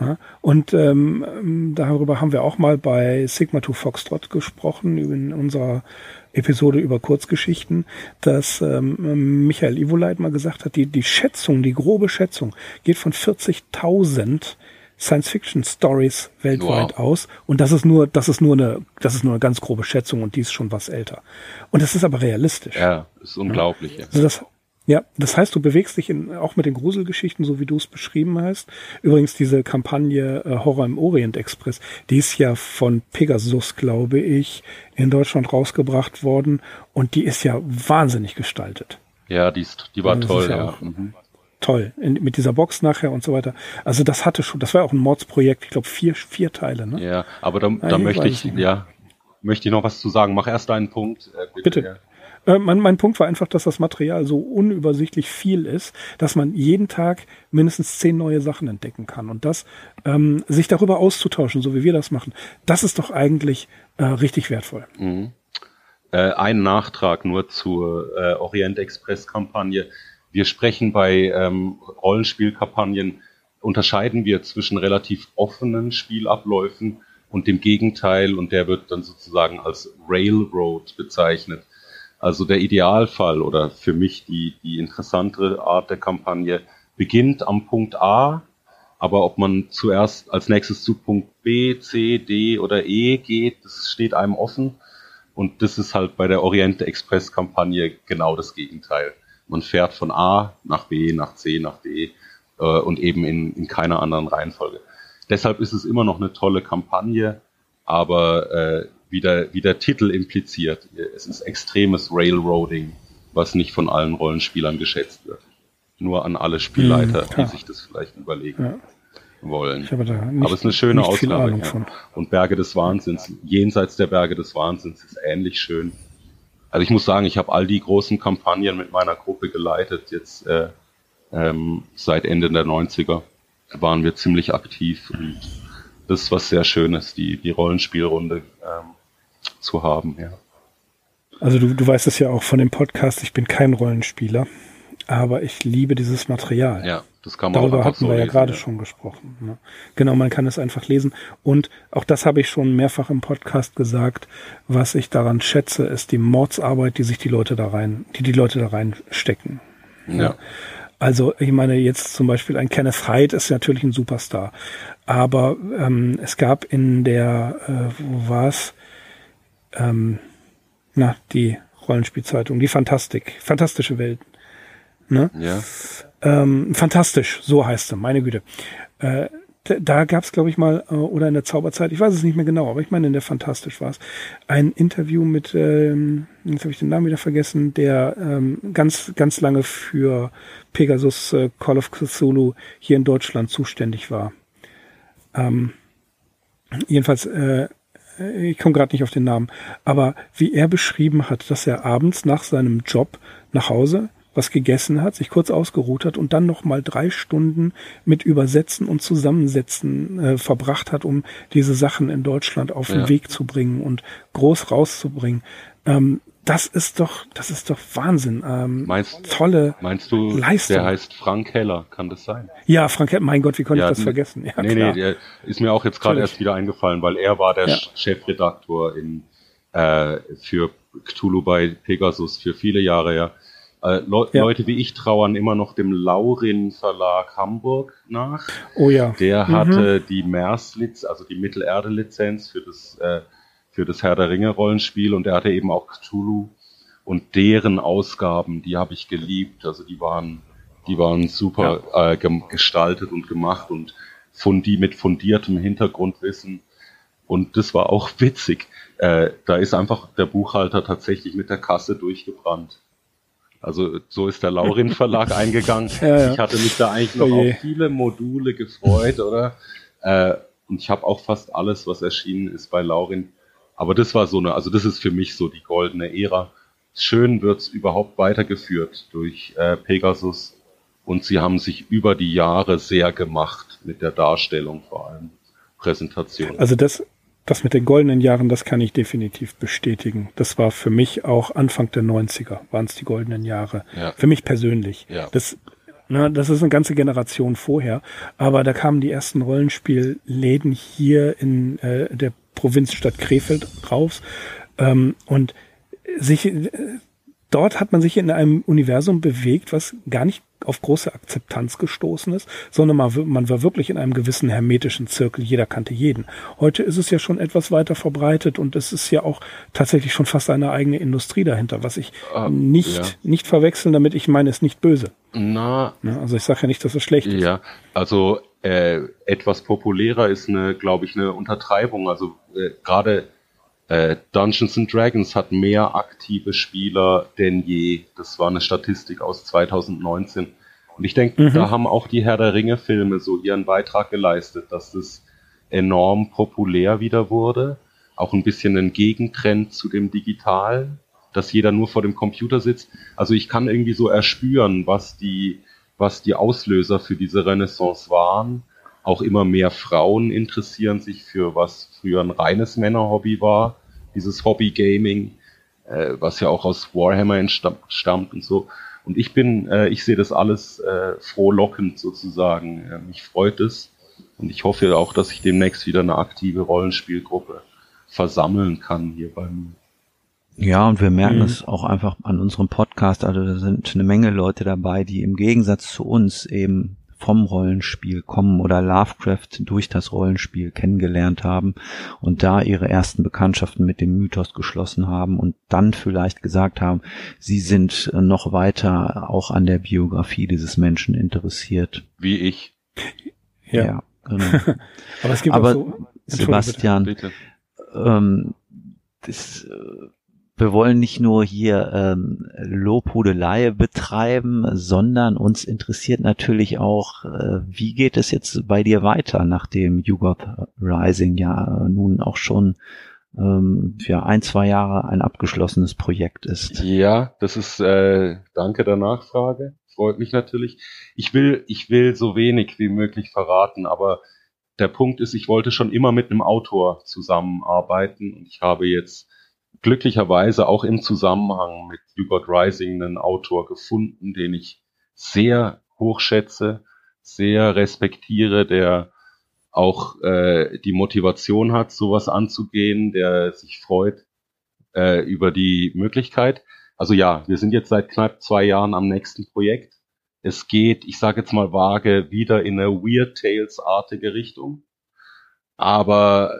Ja, und ähm, darüber haben wir auch mal bei Sigma 2 Foxtrot gesprochen, in unserer Episode über Kurzgeschichten, dass ähm, Michael Ivoleit mal gesagt hat, die, die Schätzung, die grobe Schätzung geht von 40.000 Science-Fiction-Stories weltweit wow. aus. Und das ist nur, das ist nur eine, das ist nur eine ganz grobe Schätzung und die ist schon was älter. Und das ist aber realistisch. Ja, ist unglaublich. Ja. Also das, ja, das heißt, du bewegst dich in, auch mit den Gruselgeschichten, so wie du es beschrieben hast. Übrigens, diese Kampagne äh, Horror im Orient Express, die ist ja von Pegasus, glaube ich, in Deutschland rausgebracht worden und die ist ja wahnsinnig gestaltet. Ja, die, ist, die war also toll, ja. ja. Mhm toll. In, mit dieser Box nachher und so weiter. Also das hatte schon, das war auch ein Mordsprojekt, ich glaube vier, vier Teile, ne? Ja, aber da, da möchte ich, ja, möchte ich noch was zu sagen. Mach erst einen Punkt. Äh, bitte. bitte. Äh, mein, mein Punkt war einfach, dass das Material so unübersichtlich viel ist, dass man jeden Tag mindestens zehn neue Sachen entdecken kann. Und das, ähm, sich darüber auszutauschen, so wie wir das machen, das ist doch eigentlich äh, richtig wertvoll. Mhm. Äh, ein Nachtrag nur zur äh, Orient Express Kampagne. Wir sprechen bei ähm, Rollenspielkampagnen, unterscheiden wir zwischen relativ offenen Spielabläufen und dem Gegenteil und der wird dann sozusagen als Railroad bezeichnet. Also der Idealfall oder für mich die, die interessantere Art der Kampagne beginnt am Punkt A, aber ob man zuerst als nächstes zu Punkt B, C, D oder E geht, das steht einem offen. Und das ist halt bei der Orient Express Kampagne genau das Gegenteil. Man fährt von A nach B, nach C, nach D äh, und eben in, in keiner anderen Reihenfolge. Deshalb ist es immer noch eine tolle Kampagne, aber äh, wie, der, wie der Titel impliziert, es ist extremes Railroading, was nicht von allen Rollenspielern geschätzt wird. Nur an alle Spielleiter, hm, die sich das vielleicht überlegen. Ja wollen. Aber es ist eine schöne Ausgabe. Ja. Und Berge des Wahnsinns, jenseits der Berge des Wahnsinns ist ähnlich schön. also ich muss sagen, ich habe all die großen Kampagnen mit meiner Gruppe geleitet. Jetzt äh, ähm, seit Ende der 90er waren wir ziemlich aktiv und das ist was sehr Schönes, die, die Rollenspielrunde ähm, zu haben, ja. Also du, du weißt es ja auch von dem Podcast, ich bin kein Rollenspieler, aber ich liebe dieses Material. Ja, das kann man Darüber hatten so wir ja lesen, gerade schon gesprochen. Ne? Genau, man kann es einfach lesen. Und auch das habe ich schon mehrfach im Podcast gesagt. Was ich daran schätze, ist die Mordsarbeit, die sich die Leute da rein, die die Leute da reinstecken. Ja. Also ich meine jetzt zum Beispiel ein Kenneth Hyde ist natürlich ein Superstar, aber ähm, es gab in der, äh, wo war's, ähm, na die Rollenspielzeitung, die Fantastik, fantastische Welten, ne? ja. Ähm, fantastisch, so heißt sie, meine Güte. Äh, da gab es, glaube ich, mal, äh, oder in der Zauberzeit, ich weiß es nicht mehr genau, aber ich meine, in der Fantastisch war es, ein Interview mit, ähm, jetzt habe ich den Namen wieder vergessen, der ähm, ganz, ganz lange für Pegasus äh, Call of Cthulhu hier in Deutschland zuständig war. Ähm, jedenfalls, äh, ich komme gerade nicht auf den Namen, aber wie er beschrieben hat, dass er abends nach seinem Job nach Hause was gegessen hat, sich kurz ausgeruht hat und dann noch mal drei Stunden mit Übersetzen und Zusammensetzen äh, verbracht hat, um diese Sachen in Deutschland auf den Ja. Weg zu bringen und groß rauszubringen. Ähm, das ist doch, das ist doch Wahnsinn. Ähm, Meinst, tolle. meinst du, Leistung. der heißt Frank Heller, kann das sein? Ja, Frank, mein Gott, wie konnte Ja, ich das vergessen? Ja, nee, klar. nee, der ist mir auch jetzt gerade erst wieder eingefallen, weil er war der Ja. Ch- Chefredaktor in, äh, für Cthulhu bei Pegasus für viele Jahre, ja. Äh, Leu Ja. Leute wie ich trauern immer noch dem Laurin Verlag Hamburg nach. oh ja. Der Mhm. hatte die MERS-Lizenz, also die Mittelerde-Lizenz für das, äh, für das Herr der Ringe-Rollenspiel und er hatte eben auch Cthulhu und deren Ausgaben, die habe ich geliebt. Also die waren, die waren super äh, gem- gestaltet und gemacht und fundi mit fundiertem Hintergrundwissen. Und das war auch witzig. Äh, da ist einfach der Buchhalter tatsächlich mit der Kasse durchgebrannt. Also so ist der Laurin Verlag eingegangen. Ja, ja. Ich hatte mich da eigentlich noch Oh je. auf viele Module gefreut, oder? Äh, und ich habe auch fast alles, was erschienen ist bei Laurin. Aber das war so eine, also das ist für mich so die goldene Ära. Schön wird's überhaupt weitergeführt durch äh, Pegasus und sie haben sich über die Jahre sehr gemacht mit der Darstellung vor allem. Präsentation. Also das, das mit den goldenen Jahren, das kann ich definitiv bestätigen. Das war für mich auch Anfang der 90er, waren es die goldenen Jahre. Ja. Für mich persönlich. Ja. Das, na, das ist eine ganze Generation vorher. Aber da kamen die ersten Rollenspielläden hier in äh, der Provinzstadt Krefeld raus. Ähm, und sich, äh, dort hat man sich in einem Universum bewegt, was gar nicht auf große Akzeptanz gestoßen ist, sondern man, war wirklich in einem gewissen hermetischen Zirkel. Jeder kannte jeden. Heute ist es ja schon etwas weiter verbreitet und es ist ja auch tatsächlich schon fast eine eigene Industrie dahinter, was ich Ah, nicht, ja. nicht verwechseln, damit ich meine, es ist nicht böse. Na? Also ich sage ja nicht, dass es schlecht ist. Ja, also äh, etwas populärer ist eine, glaube ich, eine Untertreibung. Also äh, gerade äh, Dungeons and Dragons hat mehr aktive Spieler denn je. Das war eine Statistik aus 2019. Und ich denke, Mhm. da haben auch die Herr der Ringe Filme so ihren Beitrag geleistet, dass das enorm populär wieder wurde. Auch ein bisschen ein Gegentrend zu dem Digitalen, dass jeder nur vor dem Computer sitzt. Also ich kann irgendwie so erspüren, was die, was die Auslöser für diese Renaissance waren. Auch immer mehr Frauen interessieren sich für was früher ein reines Männerhobby war, dieses Hobby Gaming, äh, was ja auch aus Warhammer entstammt stammt und so. Und ich bin, äh, ich sehe das alles äh, frohlockend sozusagen. Äh, mich freut es. Und ich hoffe auch, dass ich demnächst wieder eine aktive Rollenspielgruppe versammeln kann hier bei mir. Ja, und wir merken Mhm. es auch einfach an unserem Podcast. Also da sind eine Menge Leute dabei, die im Gegensatz zu uns eben vom Rollenspiel kommen oder Lovecraft durch das Rollenspiel kennengelernt haben und da ihre ersten Bekanntschaften mit dem Mythos geschlossen haben und dann vielleicht gesagt haben, sie sind noch weiter auch an der Biografie dieses Menschen interessiert. Wie ich. Ja. genau. Aber es gibt Aber auch so. Sebastian, Bitte. ähm, das, äh, wir wollen nicht nur hier ähm, Lobhudelei betreiben, sondern uns interessiert natürlich auch, äh, wie geht es jetzt bei dir weiter, nachdem YouGov Rising ja nun auch schon ähm, für ein, zwei Jahre ein abgeschlossenes Projekt ist. Ja, das ist, äh, danke der Nachfrage. Freut mich natürlich. Ich will, ich will so wenig wie möglich verraten, aber der Punkt ist, ich wollte schon immer mit einem Autor zusammenarbeiten und ich habe jetzt glücklicherweise auch im Zusammenhang mit You Got Rising einen Autor gefunden, den ich sehr hochschätze, sehr respektiere, der auch äh, die Motivation hat, sowas anzugehen, der sich freut äh, über die Möglichkeit. Also ja, wir sind jetzt seit knapp zwei Jahren am nächsten Projekt. Es geht, ich sage jetzt mal vage, wieder in eine Weird Tales-artige Richtung. Aber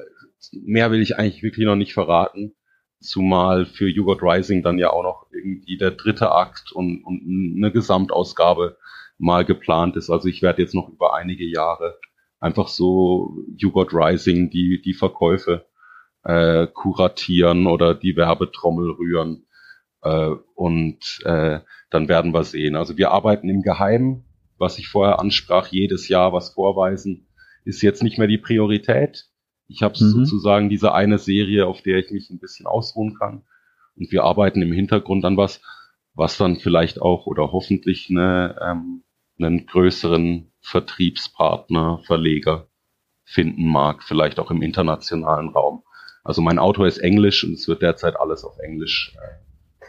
mehr will ich eigentlich wirklich noch nicht verraten. Zumal für You Rising dann ja auch noch irgendwie der dritte Akt und, und eine Gesamtausgabe mal geplant ist. Also ich werde jetzt noch über einige Jahre einfach so You Rising die, die Verkäufe äh, kuratieren oder die Werbetrommel rühren. Äh, und äh, dann werden wir sehen. Also wir arbeiten im Geheimen, was ich vorher ansprach, jedes Jahr was vorweisen, ist jetzt nicht mehr die Priorität. Ich habe mhm. sozusagen diese eine Serie, auf der ich mich ein bisschen ausruhen kann. Und wir arbeiten im Hintergrund an was, was dann vielleicht auch oder hoffentlich eine, ähm, einen größeren Vertriebspartner, Verleger finden mag, vielleicht auch im internationalen Raum. Also mein Autor ist Englisch und es wird derzeit alles auf Englisch äh,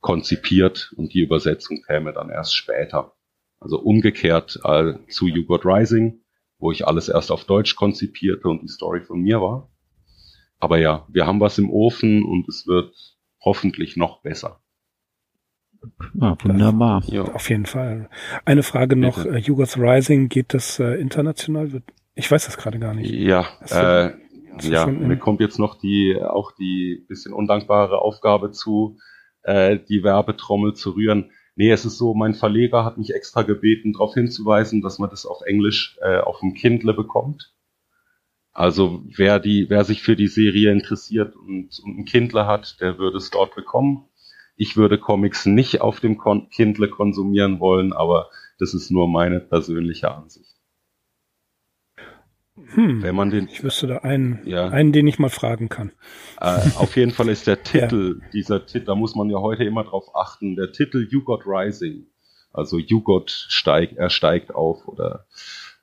konzipiert und die Übersetzung käme dann erst später. Also umgekehrt äh, zu You Got Rising, wo ich alles erst auf Deutsch konzipierte und die Story von mir war. Aber ja, wir haben was im Ofen und es wird hoffentlich noch besser. Ja, wunderbar. Ja. Auf jeden Fall. Eine Frage noch, äh, Jugos Rising, geht das äh, international? Ich weiß das gerade gar nicht. Ja, äh, ja, mir kommt jetzt noch die, auch die bisschen undankbare Aufgabe zu, äh, die Werbetrommel zu rühren. Nee, es ist so, mein Verleger hat mich extra gebeten, darauf hinzuweisen, dass man das auf Englisch äh, auf dem Kindle bekommt. Also wer die, wer sich für die Serie interessiert und, und ein Kindle hat, der würde es dort bekommen. Ich würde Comics nicht auf dem Kindle konsumieren wollen, aber das ist nur meine persönliche Ansicht. Hm, Wenn man den, ich wüsste da einen, ja, einen, den ich mal fragen kann. Äh, auf jeden Fall ist der Titel, ja. dieser Titel, da muss man ja heute immer drauf achten, der Titel You Got Rising, also You Got steigt, er steigt auf oder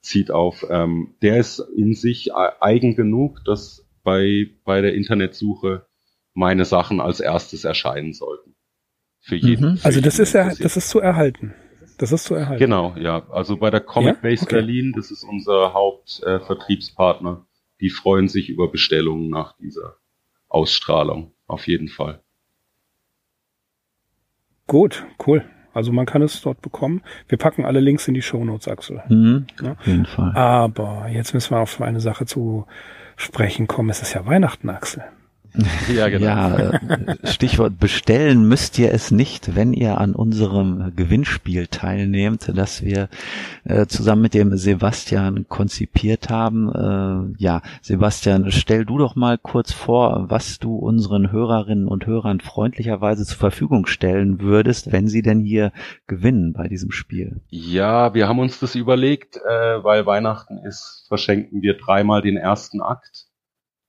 zieht auf, ähm, der ist in sich eigen genug, dass bei, bei der Internetsuche meine Sachen als erstes erscheinen sollten. Für jeden. Mhm. Für also das ist ja, das ist zu erhalten. Das ist zu erhalten. Genau, ja. Also bei der Comic ja? Base okay. Berlin, das ist unser Hauptvertriebspartner. Äh, die freuen sich über Bestellungen nach dieser Ausstrahlung. Auf jeden Fall. Gut, cool. Also man kann es dort bekommen. Wir packen alle Links in die Show Notes, Axel. Mhm, ja? Auf jeden Fall. Aber jetzt müssen wir auf eine Sache zu sprechen kommen. Es ist ja Weihnachten, Axel. Ja, genau. ja, äh, Stichwort bestellen müsst ihr es nicht, wenn ihr an unserem Gewinnspiel teilnehmt, das wir äh, zusammen mit dem Sebastian konzipiert haben. Äh, ja, Sebastian, stell du doch mal kurz vor, was du unseren Hörerinnen und Hörern freundlicherweise zur Verfügung stellen würdest, wenn sie denn hier gewinnen bei diesem Spiel. Ja, wir haben uns das überlegt, äh, weil Weihnachten ist, verschenken wir dreimal den ersten Akt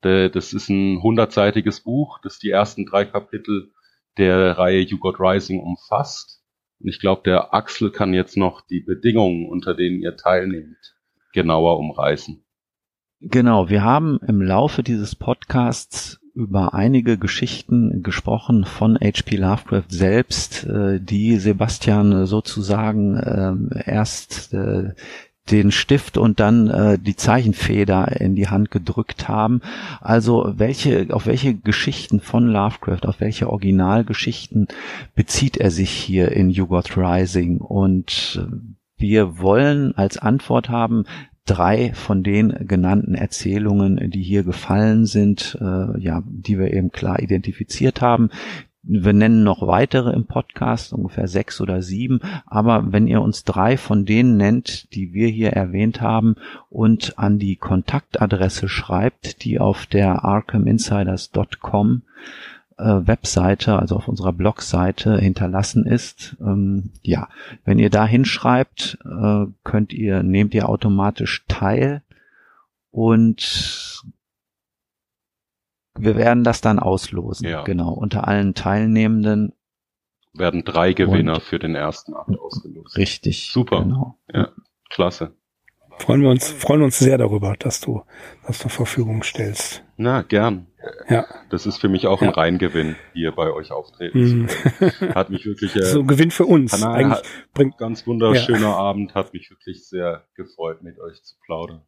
das ist ein hundertseitiges Buch, das die ersten drei Kapitel der Reihe You Got Rising umfasst. Und ich glaube, der Axel kann jetzt noch die Bedingungen, unter denen ihr teilnehmt, genauer umreißen. Genau, wir haben im Laufe dieses Podcasts über einige Geschichten gesprochen von H.P. Lovecraft selbst, äh, die Sebastian sozusagen ähm, erst äh, den Stift und dann äh, die Zeichenfeder in die Hand gedrückt haben. Also welche, auf welche Geschichten von Lovecraft, auf welche Originalgeschichten bezieht er sich hier in You Got Rising? Und äh, wir wollen als Antwort haben, drei von den genannten Erzählungen, die hier gefallen sind, äh, ja, die wir eben klar identifiziert haben, wir nennen noch weitere im Podcast, ungefähr sechs oder sieben. Aber wenn ihr uns drei von denen nennt, die wir hier erwähnt haben und an die Kontaktadresse schreibt, die auf der arkhaminsiders.com äh, Webseite, also auf unserer Blogseite hinterlassen ist. Ähm, ja, wenn ihr da hinschreibt, äh, könnt ihr, nehmt ihr automatisch teil und Wir werden das dann auslosen. Ja. Genau. Unter allen Teilnehmenden. Werden drei Gewinner Und- für den ersten Akt ausgelost. Richtig. Super. Genau. Klasse. Freuen wir uns, freuen uns sehr darüber, dass du das zur Verfügung stellst. Na, gern. Ja. Das ist für mich auch Ja. ein Reingewinn, hier bei euch auftreten zu können. Hat mich wirklich, äh, So ein Gewinn für uns. Hanna, Eigentlich hat- bringt, ganz wunderschöner Abend, hat mich wirklich sehr gefreut, mit euch zu plaudern.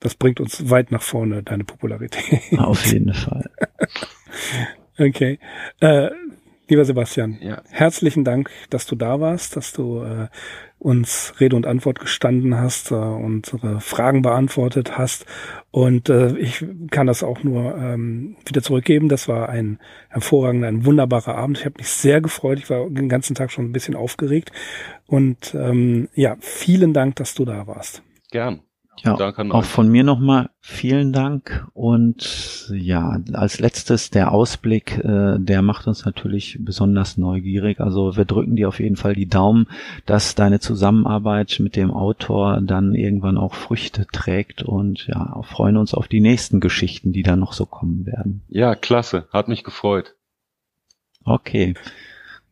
Das bringt uns weit nach vorne, deine Popularität. Auf jeden Fall. Okay. Äh, lieber Sebastian, Ja. herzlichen Dank, dass du da warst, dass du äh, uns Rede und Antwort gestanden hast, äh, unsere Fragen beantwortet hast. Und äh, ich kann das auch nur ähm, wieder zurückgeben. Das war ein hervorragender, ein wunderbarer Abend. Ich habe mich sehr gefreut. Ich war den ganzen Tag schon ein bisschen aufgeregt. Und ähm, ja, vielen Dank, dass du da warst. Gern. Ja, auch von mir nochmal vielen Dank und ja, als letztes der Ausblick, äh, der macht uns natürlich besonders neugierig. Also wir drücken dir auf jeden Fall die Daumen, dass deine Zusammenarbeit mit dem Autor dann irgendwann auch Früchte trägt und ja, freuen uns auf die nächsten Geschichten, die dann noch so kommen werden. Ja, klasse. Hat mich gefreut. Okay.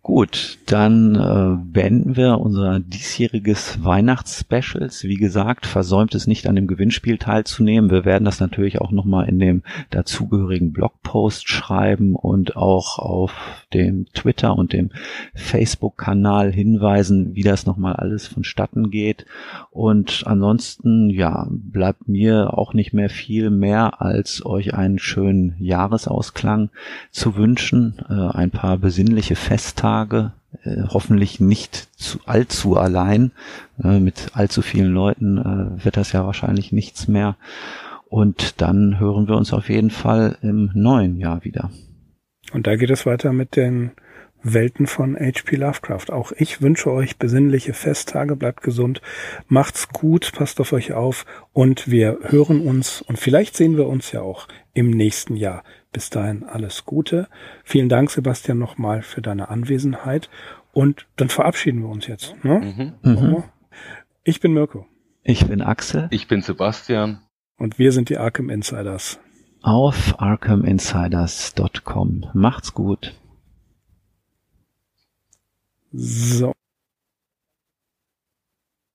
Gut, dann äh, beenden wir unser diesjähriges Weihnachtsspecials. Wie gesagt, versäumt es nicht an dem Gewinnspiel teilzunehmen. Wir werden das natürlich auch nochmal in dem dazugehörigen Blogpost schreiben und auch auf dem Twitter und dem Facebook-Kanal hinweisen, wie das nochmal alles vonstatten geht. Und ansonsten, ja, bleibt mir auch nicht mehr viel mehr, als euch einen schönen Jahresausklang zu wünschen, äh, ein paar besinnliche Festtage, äh, hoffentlich nicht zu allzu allein. Äh, mit allzu vielen Leuten äh, wird das ja wahrscheinlich nichts mehr. Und dann hören wir uns auf jeden Fall im neuen Jahr wieder. Und da geht es weiter mit den Welten von H.P. Lovecraft. Auch ich wünsche euch besinnliche Festtage, bleibt gesund, macht's gut, passt auf euch auf und wir hören uns und vielleicht sehen wir uns ja auch im nächsten Jahr. Bis dahin alles Gute. Vielen Dank, Sebastian, nochmal für deine Anwesenheit und dann verabschieden wir uns jetzt. Ne? Mhm. Mhm. Ich bin Mirko Ich bin Axel Ich bin Sebastian. und wir sind die Arkham Insiders. auf arkhaminsiders.com. Macht's gut. So.